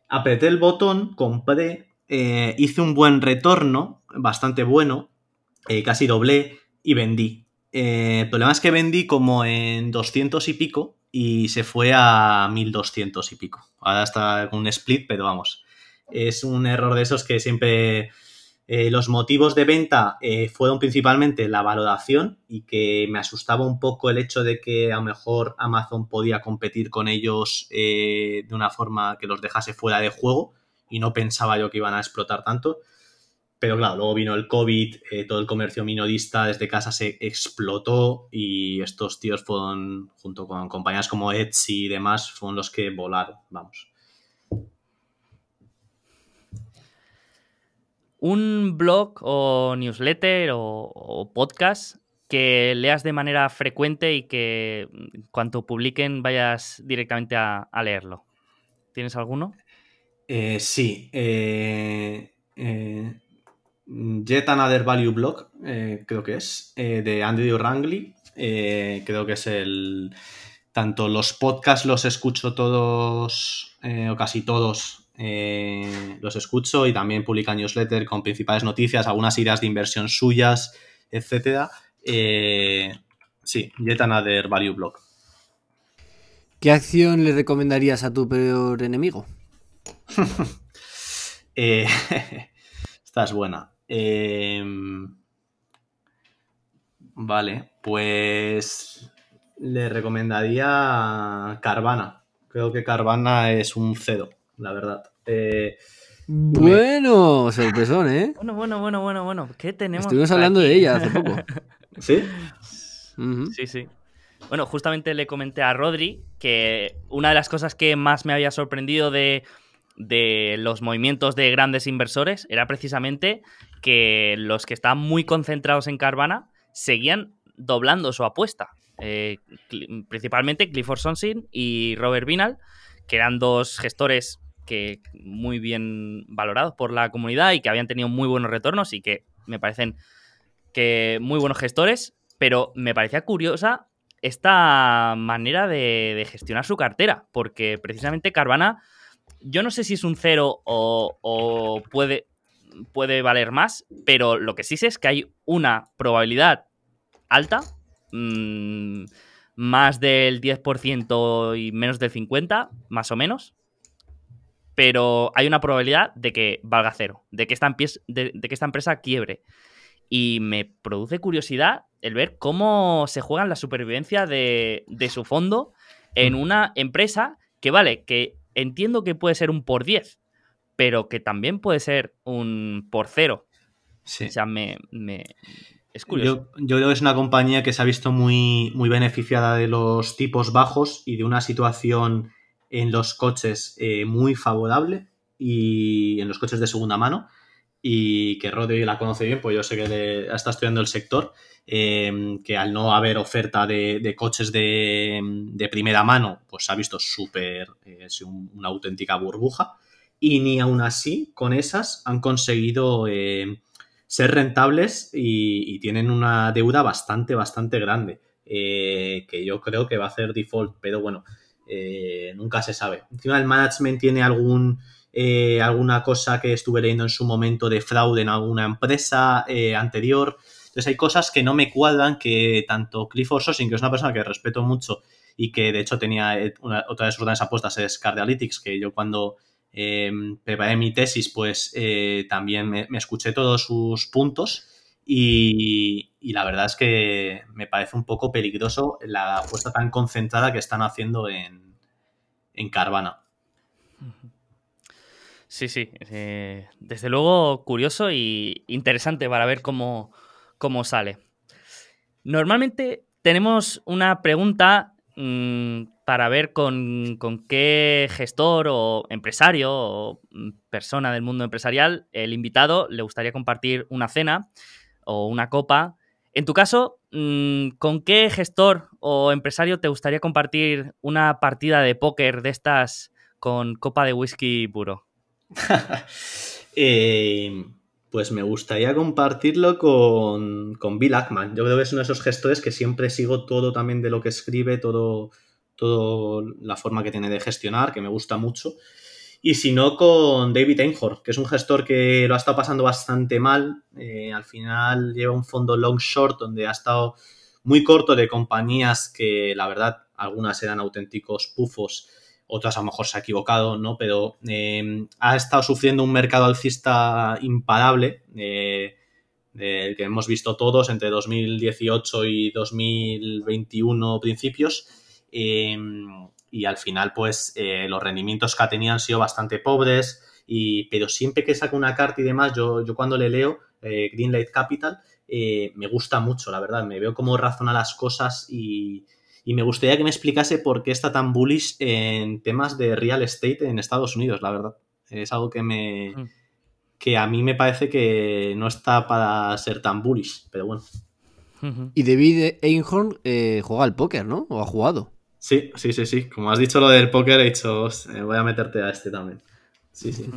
apreté el botón, compré, eh, hice un buen retorno, bastante bueno, casi doblé y vendí. Eh, el problema es que vendí como en 200 y pico y se fue a 1200 y pico. Ahora está con un split, pero vamos. Es un error de esos que siempre eh, los motivos de venta eh, fueron principalmente la valoración y que me asustaba un poco el hecho de que a lo mejor Amazon podía competir con ellos eh, de una forma que los dejase fuera de juego y no pensaba yo que iban a explotar tanto. Pero claro, luego vino el COVID, eh, todo el comercio minorista desde casa se explotó y estos tíos fueron, junto con compañías como Etsy y demás, fueron los que volaron, vamos. Un blog o newsletter o, o, podcast que leas de manera frecuente y que cuanto publiquen vayas directamente a, a leerlo. ¿Tienes alguno? Eh, sí. Eh, eh, Yet Another Value Blog, eh, creo que es, eh, de Andrew Rangley. Eh, creo que es el. Tanto los podcasts los escucho todos, o casi todos, los escucho y también publica newsletter con principales noticias, algunas ideas de inversión suyas, etc. sí, Yet Another Value Blog. ¿Qué acción le recomendarías a tu peor enemigo? [LAUGHS] eh, [LAUGHS] esta es buena. Eh, vale, pues le recomendaría Carvana. Creo que Carvana es un cedo, la verdad. Eh, bueno, me... sorpresón, ¿eh? Bueno, bueno, bueno, bueno, bueno. ¿Qué tenemos? Estuvimos hablando aquí? de ella hace poco. [LAUGHS] ¿Sí? Uh -huh. Sí, sí. Bueno, justamente le comenté a Rodri que una de las cosas que más me había sorprendido de, de los movimientos de grandes inversores era precisamente que los que estaban muy concentrados en Carvana seguían doblando su apuesta. Eh, principalmente Clifford Sonsin y Robert Vinal, que eran dos gestores que muy bien valorados por la comunidad y que habían tenido muy buenos retornos y que me parecen que muy buenos gestores, pero me parecía curiosa esta manera de, gestionar su cartera, porque precisamente Carvana, yo no sé si es un cero o puede, puede valer más, pero lo que sí sé es que hay una probabilidad alta, mmm, más del 10% y menos del 50%, más o menos, pero hay una probabilidad de que valga cero, de que esta, de, de que esta empresa quiebre. Y me produce curiosidad el ver cómo se juega la supervivencia de, de su fondo en una empresa que, vale, que entiendo que puede ser un por 10, pero que también puede ser un por cero. Sí. O sea, me, me es curioso. Yo, yo, creo que es una compañía que se ha visto muy, muy beneficiada de los tipos bajos y de una situación en los coches eh, muy favorable y en los coches de segunda mano y que Rodri la conoce bien, pues yo sé que le está estudiando el sector, eh, que al no haber oferta de, de coches de, de, primera mano, pues se ha visto súper, eh, un, una auténtica burbuja y ni aún así con esas han conseguido eh, ser rentables y, tienen una deuda bastante, bastante grande, eh, que yo creo que va a hacer default, pero bueno, eh, nunca se sabe. Encima el management tiene algún... Eh, alguna cosa que estuve leyendo en su momento de fraude en alguna empresa eh, anterior. Entonces hay cosas que no me cuadran que tanto Clifford Sosin, que es una persona que respeto mucho y que de hecho tenía otra de sus grandes apuestas es Cardialytics, que yo cuando eh, preparé mi tesis pues eh, también me, escuché todos sus puntos y, la verdad es que me parece un poco peligroso la apuesta tan concentrada que están haciendo en, Carvana. Sí, sí. Eh, desde luego curioso y interesante para ver cómo, cómo sale. Normalmente tenemos una pregunta mmm, para ver con, qué gestor o empresario o persona del mundo empresarial el invitado le gustaría compartir una cena o una copa. En tu caso, mm, ¿con qué gestor o empresario te gustaría compartir una partida de póker de estas con copa de whisky puro? [LAUGHS] Eh, pues me gustaría compartirlo con, Bill Ackman. Yo creo que es uno de esos gestores que siempre sigo todo también de lo que escribe, todo, todo la forma que tiene de gestionar, que me gusta mucho. Y si no, con David Einhorn, que es un gestor que lo ha estado pasando bastante mal. Eh, al final lleva un fondo long short donde ha estado muy corto de compañías que la verdad algunas eran auténticos pufos, otras a lo mejor se ha equivocado, ¿no? Pero eh, ha estado sufriendo un mercado alcista imparable, eh, que hemos visto todos entre 2018 y 2021 principios. Eh, y al final, pues, los rendimientos que ha tenido han sido bastante pobres. Y, pero siempre que saca una carta y demás, yo, yo cuando le leo Greenlight Capital, me gusta mucho, la verdad. Me veo cómo razona las cosas y, y me gustaría que me explicase por qué está tan bullish en temas de real estate en Estados Unidos, la verdad. Es algo que me. Mm. que a mí me parece que no está para ser tan bullish, pero bueno. Y David Einhorn eh, juega al póker, ¿no? ¿O ha jugado? Sí, sí, sí, sí. Como has dicho lo del póker, he dicho, eh, voy a meterte a este también. Sí, sí.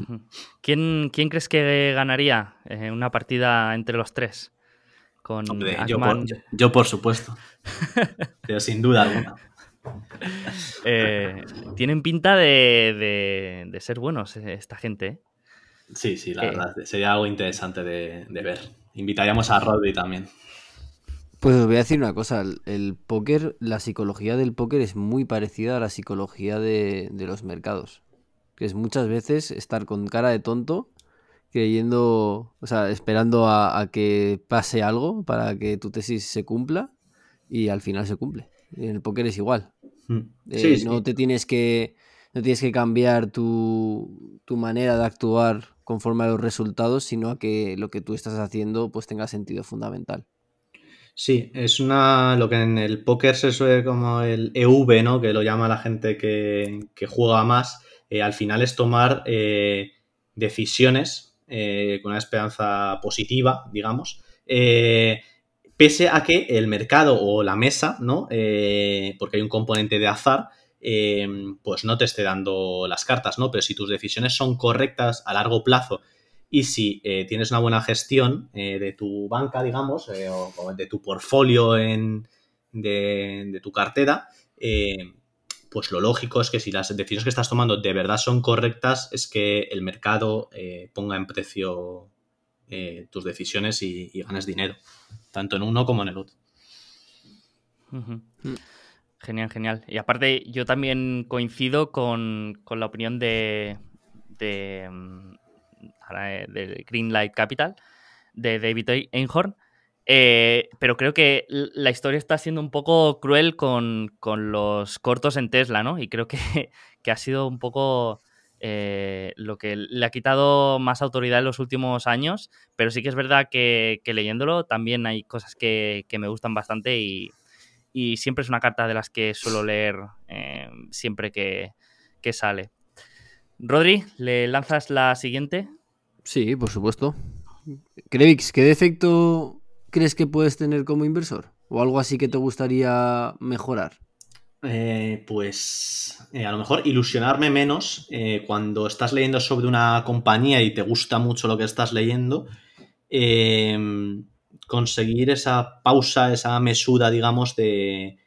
¿Quién, ¿Quién crees que ganaría en una partida entre los tres? Con yo, por, supuesto. [LAUGHS] Pero sin duda alguna. Eh, tienen pinta de, ser buenos eh, esta gente. ¿eh? Sí, sí, la verdad. Sería algo interesante de, ver. Invitaríamos a Rodri también. Pues os voy a decir una cosa. El, póker, la psicología del póker es muy parecida a la psicología de, de los mercados. Que es muchas veces estar con cara de tonto creyendo, o sea, esperando a, que pase algo para que tu tesis se cumpla y al final se cumple. En el póker es igual. Mm. Eh, no te tienes que no tienes que cambiar tu, tu, manera de actuar conforme a los resultados, sino a que lo que tú estás haciendo pues tenga sentido fundamental. Sí, es una lo que en el póker se suele como el EV, ¿no? Que lo llama la gente que, juega más. Eh, al final es tomar eh, decisiones eh, con una esperanza positiva, digamos, eh, pese a que el mercado o la mesa, ¿no? Eh, porque hay un componente de azar, pues no te esté dando las cartas, ¿no? Pero si tus decisiones son correctas a largo plazo y si tienes una buena gestión de tu banca, digamos, o, de tu portfolio en, de, de, tu cartera, pues lo lógico es que si las decisiones que estás tomando de verdad son correctas, es que el mercado eh, ponga en precio eh, tus decisiones y, ganes dinero, tanto en uno como en el otro. Genial, genial. Y aparte, yo también coincido con, la opinión de, de, mm, de Greenlight Capital, de David Einhorn, eh, pero creo que la historia está siendo un poco cruel con, los cortos en Tesla, ¿no? Y creo [LAUGHS] que, ha sido un poco eh, lo que le ha quitado más autoridad en los últimos años. Pero sí que es verdad que, leyéndolo también hay cosas que, me gustan bastante y, siempre es una carta de las que suelo leer eh, siempre que, que sale. Rodri, ¿le lanzas la siguiente? Sí, por supuesto. Krevix, ¿qué defecto crees que puedes tener como inversor? ¿O algo así que te gustaría mejorar? Eh, pues eh, a lo mejor ilusionarme menos eh, cuando estás leyendo sobre una compañía y te gusta mucho lo que estás leyendo. conseguir esa pausa, esa mesura, digamos, de,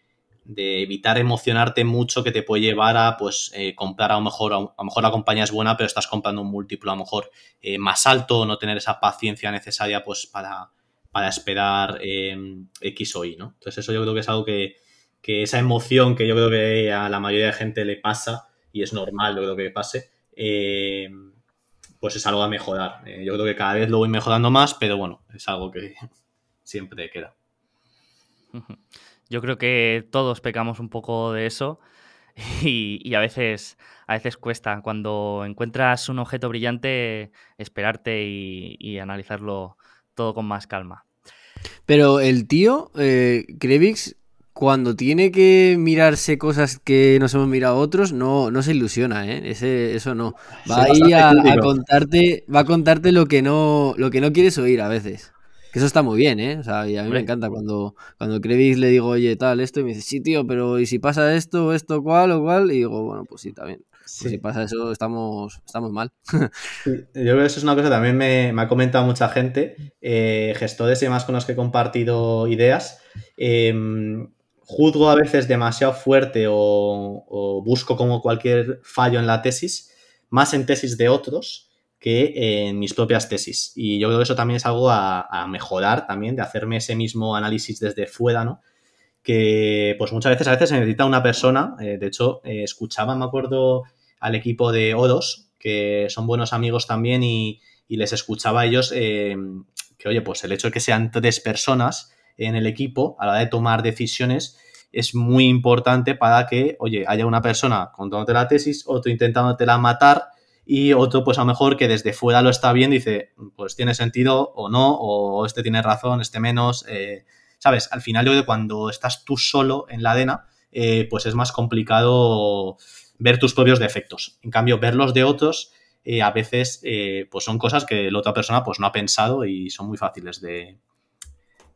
evitar emocionarte mucho que te puede llevar a pues comprar a lo mejor a, lo mejor la compañía es buena pero estás comprando un múltiplo a lo mejor más alto no tener esa paciencia necesaria pues para para esperar em, X o Y, ¿no? Entonces eso yo creo que es algo que, esa emoción que yo creo que a la mayoría de gente le pasa y es normal, yo creo que pase, em, pues es algo a mejorar. Eh, yo creo que cada vez lo voy mejorando más, pero bueno, es algo que [LAUGHS] siempre queda. Yo creo que todos pecamos un poco de eso [LAUGHS] y, a veces a veces cuesta cuando encuentras un objeto brillante esperarte y analizarlo todo con más calma. Pero el tío, eh, Krevix, cuando tiene que mirarse cosas que nos hemos mirado otros, no, no se ilusiona, ¿eh? Ese, eso no. Va a, a, contarte, va a contarte lo que no, lo que no quieres oír a veces. Que eso está muy bien, ¿eh? O sea, y a mí me encanta cuando, cuando Krevis le digo, oye, tal, esto, y me dice, sí, tío, pero ¿y si pasa esto, esto, cual o cual? Y digo, bueno, pues sí, bien. Pues si pasa eso, estamos, estamos mal. [LAUGHS] Yo creo que eso es una cosa que también me, ha comentado mucha gente, eh, gestores y demás con los que he compartido ideas. Em, juzgo a veces demasiado fuerte o, busco como cualquier fallo en la tesis, más en tesis de otros que en mis propias tesis. Y yo creo que eso también es algo a, mejorar también, de hacerme ese mismo análisis desde fuera, ¿no? Que pues muchas veces, a veces se necesita una persona, eh, de hecho, eh, escuchaba, me acuerdo, al equipo de Odos, que son buenos amigos también, y, les escuchaba a ellos eh, que, oye, pues el hecho de que sean tres personas, en el equipo a la hora de tomar decisiones es muy importante para que, oye, haya una persona contándote la tesis, otro intentándotela matar y otro, pues a lo mejor que desde fuera lo está viendo y dice, pues tiene sentido o no, o este tiene razón, este menos. Eh, ¿Sabes? Al final, yo creo que cuando estás tú solo en la arena, eh, pues es más complicado ver tus propios defectos. En cambio, ver los de otros, eh, a veces, pues son cosas que la otra persona pues no ha pensado y son muy fáciles de,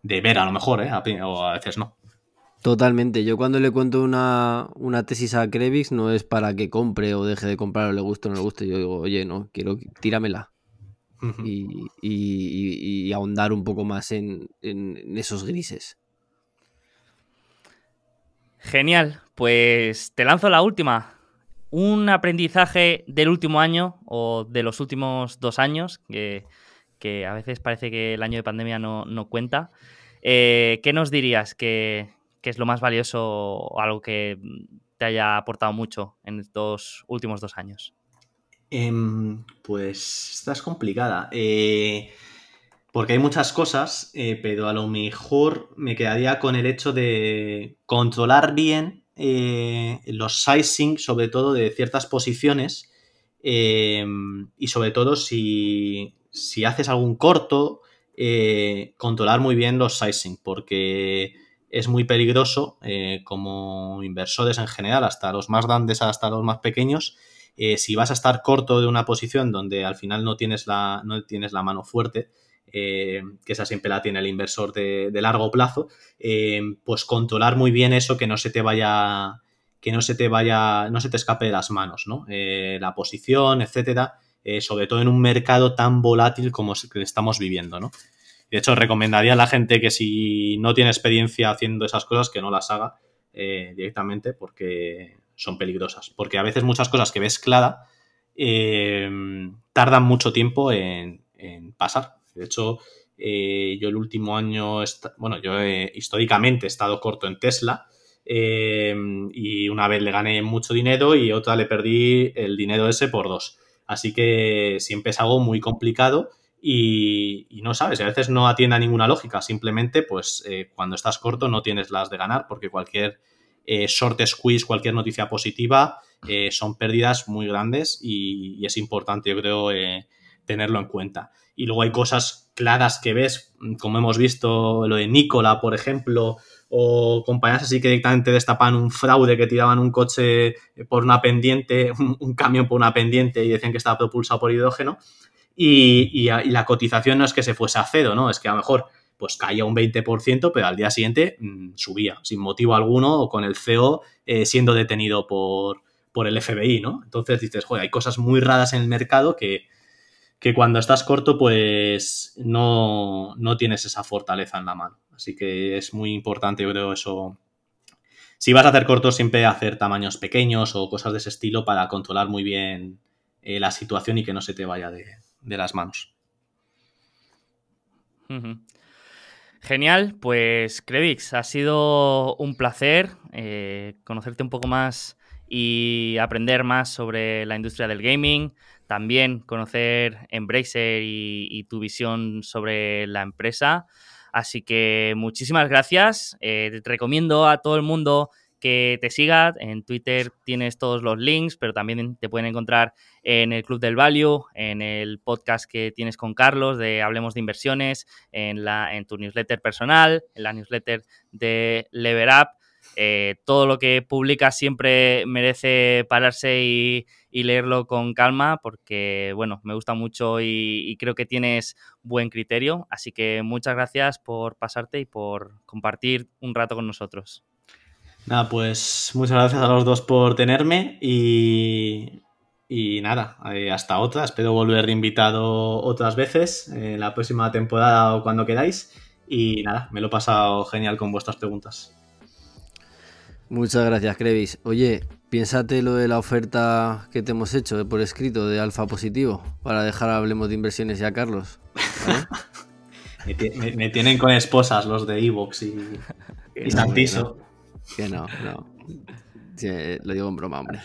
de ver a lo mejor, o a veces no. Totalmente. Yo cuando le cuento una, tesis a Krevix no es para que compre o deje de comprar o le guste o no le guste. Yo digo, oye, no, quiero, tíramela. y, ahondar un poco más en, esos grises. Genial. Pues te lanzo la última. Un aprendizaje del último año o de los últimos dos años que que a veces parece que el año de pandemia no, cuenta. Eh, ¿Qué nos dirías que, es lo más valioso o algo que te haya aportado mucho en estos últimos dos años? Em, pues esta es complicada. Eh, porque hay muchas cosas, eh, pero a lo mejor me quedaría con el hecho de controlar bien los sizing, sobre todo de ciertas posiciones. Em, y sobre todo si, si haces algún corto, eh, controlar muy bien los sizing, porque es muy peligroso eh, como inversores en general, hasta los más grandes, hasta los más pequeños. Eh, si vas a estar corto de una posición donde al final no tienes la, no tienes la mano fuerte, que esa siempre la tiene el inversor de, de largo plazo, pues controlar muy bien eso, que no se te vaya, que no se te vaya, no se te escape de las manos, ¿no? la posición, etcétera eh, sobre todo en un mercado tan volátil como el que estamos viviendo, ¿no? De hecho, recomendaría a la gente que si no tiene experiencia haciendo esas cosas, que no las haga eh, directamente porque son peligrosas. Porque a veces muchas cosas que ves clara eh, tardan mucho tiempo en, pasar. De hecho, yo el último año, bueno, yo históricamente he estado corto en Tesla y una vez le gané mucho dinero y otra le perdí el dinero ese por dos. Así que siempre es algo muy complicado y, no sabes, a veces no atiende a ninguna lógica. Simplemente, pues eh, cuando estás corto no tienes las de ganar porque cualquier eh, short squeeze, cualquier noticia positiva eh, son pérdidas muy grandes y, es importante, yo creo, tenerlo en cuenta. Y luego hay cosas claras que ves, como hemos visto lo de Nicola, por ejemplo, o compañías así que directamente destapan un fraude que tiraban un coche por una pendiente, [LAUGHS] un, camión por una pendiente y decían que estaba propulsado por hidrógeno. Y, la cotización no es que se fuese a cero, ¿no? Es que a lo mejor pues caía un 20%, pero al día siguiente mm, subía, sin motivo alguno, o con el CEO eh, siendo detenido por, por el FBI, ¿no? Entonces dices, joder, hay cosas muy raras en el mercado que, que cuando estás corto, pues no, no tienes esa fortaleza en la mano. Así que es muy importante, yo creo, eso. Si vas a hacer cortos, siempre hacer tamaños pequeños o cosas de ese estilo para controlar muy bien eh, la situación y que no se te vaya de, las manos. Genial, pues Crevix, ha sido un placer eh, conocerte un poco más y aprender más sobre la industria del gaming, también conocer Embracer y tu visión sobre la empresa. Así que muchísimas gracias. Eh, te recomiendo a todo el mundo que te siga. En Twitter tienes todos los links, pero también te pueden encontrar en el Club del Value, en el podcast que tienes con Carlos de Hablemos de Inversiones, en, la, en tu newsletter personal, en la newsletter de Lever Up. Eh, todo lo que publicas siempre merece pararse y, leerlo con calma porque, bueno, me gusta mucho y, creo que tienes buen criterio. Así que muchas gracias por pasarte y por compartir un rato con nosotros. Nada, pues muchas gracias a los dos por tenerme y, y nada, eh, hasta otra. Espero volver invitado otras veces en la próxima temporada o cuando queráis. Y nada, me lo he pasado genial con vuestras preguntas. Muchas gracias, Crevis. Oye, piénsate lo de la oferta que te hemos hecho por escrito de Alfa Positivo para dejar Hablemos de Inversiones ya, Carlos. [LAUGHS] me, tienen con esposas los de Evox y, [LAUGHS] y Santiso. Que no, no. lo digo en broma, hombre.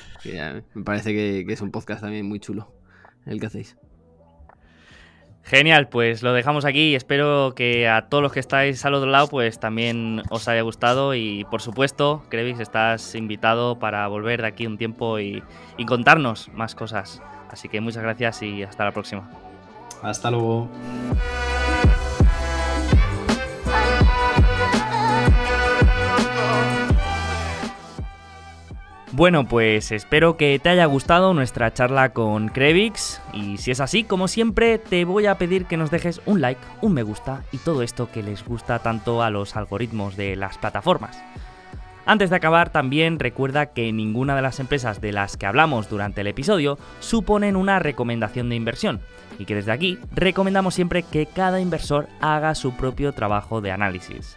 me parece que, que es un podcast también muy chulo el que hacéis. Genial, pues lo dejamos aquí y espero que a todos los que estáis al otro lado pues también os haya gustado y por supuesto, Crevis, estás invitado para volver de aquí un tiempo y, y contarnos más cosas. Así que muchas gracias y hasta la próxima. Hasta luego. Bueno, pues espero que te haya gustado nuestra charla con Crevix y si es así, como siempre, te voy a pedir que nos dejes un like, un me gusta y todo esto que les gusta tanto a los algoritmos de las plataformas. Antes de acabar, también recuerda que ninguna de las empresas de las que hablamos durante el episodio suponen una recomendación de inversión y que desde aquí recomendamos siempre que cada inversor haga su propio trabajo de análisis.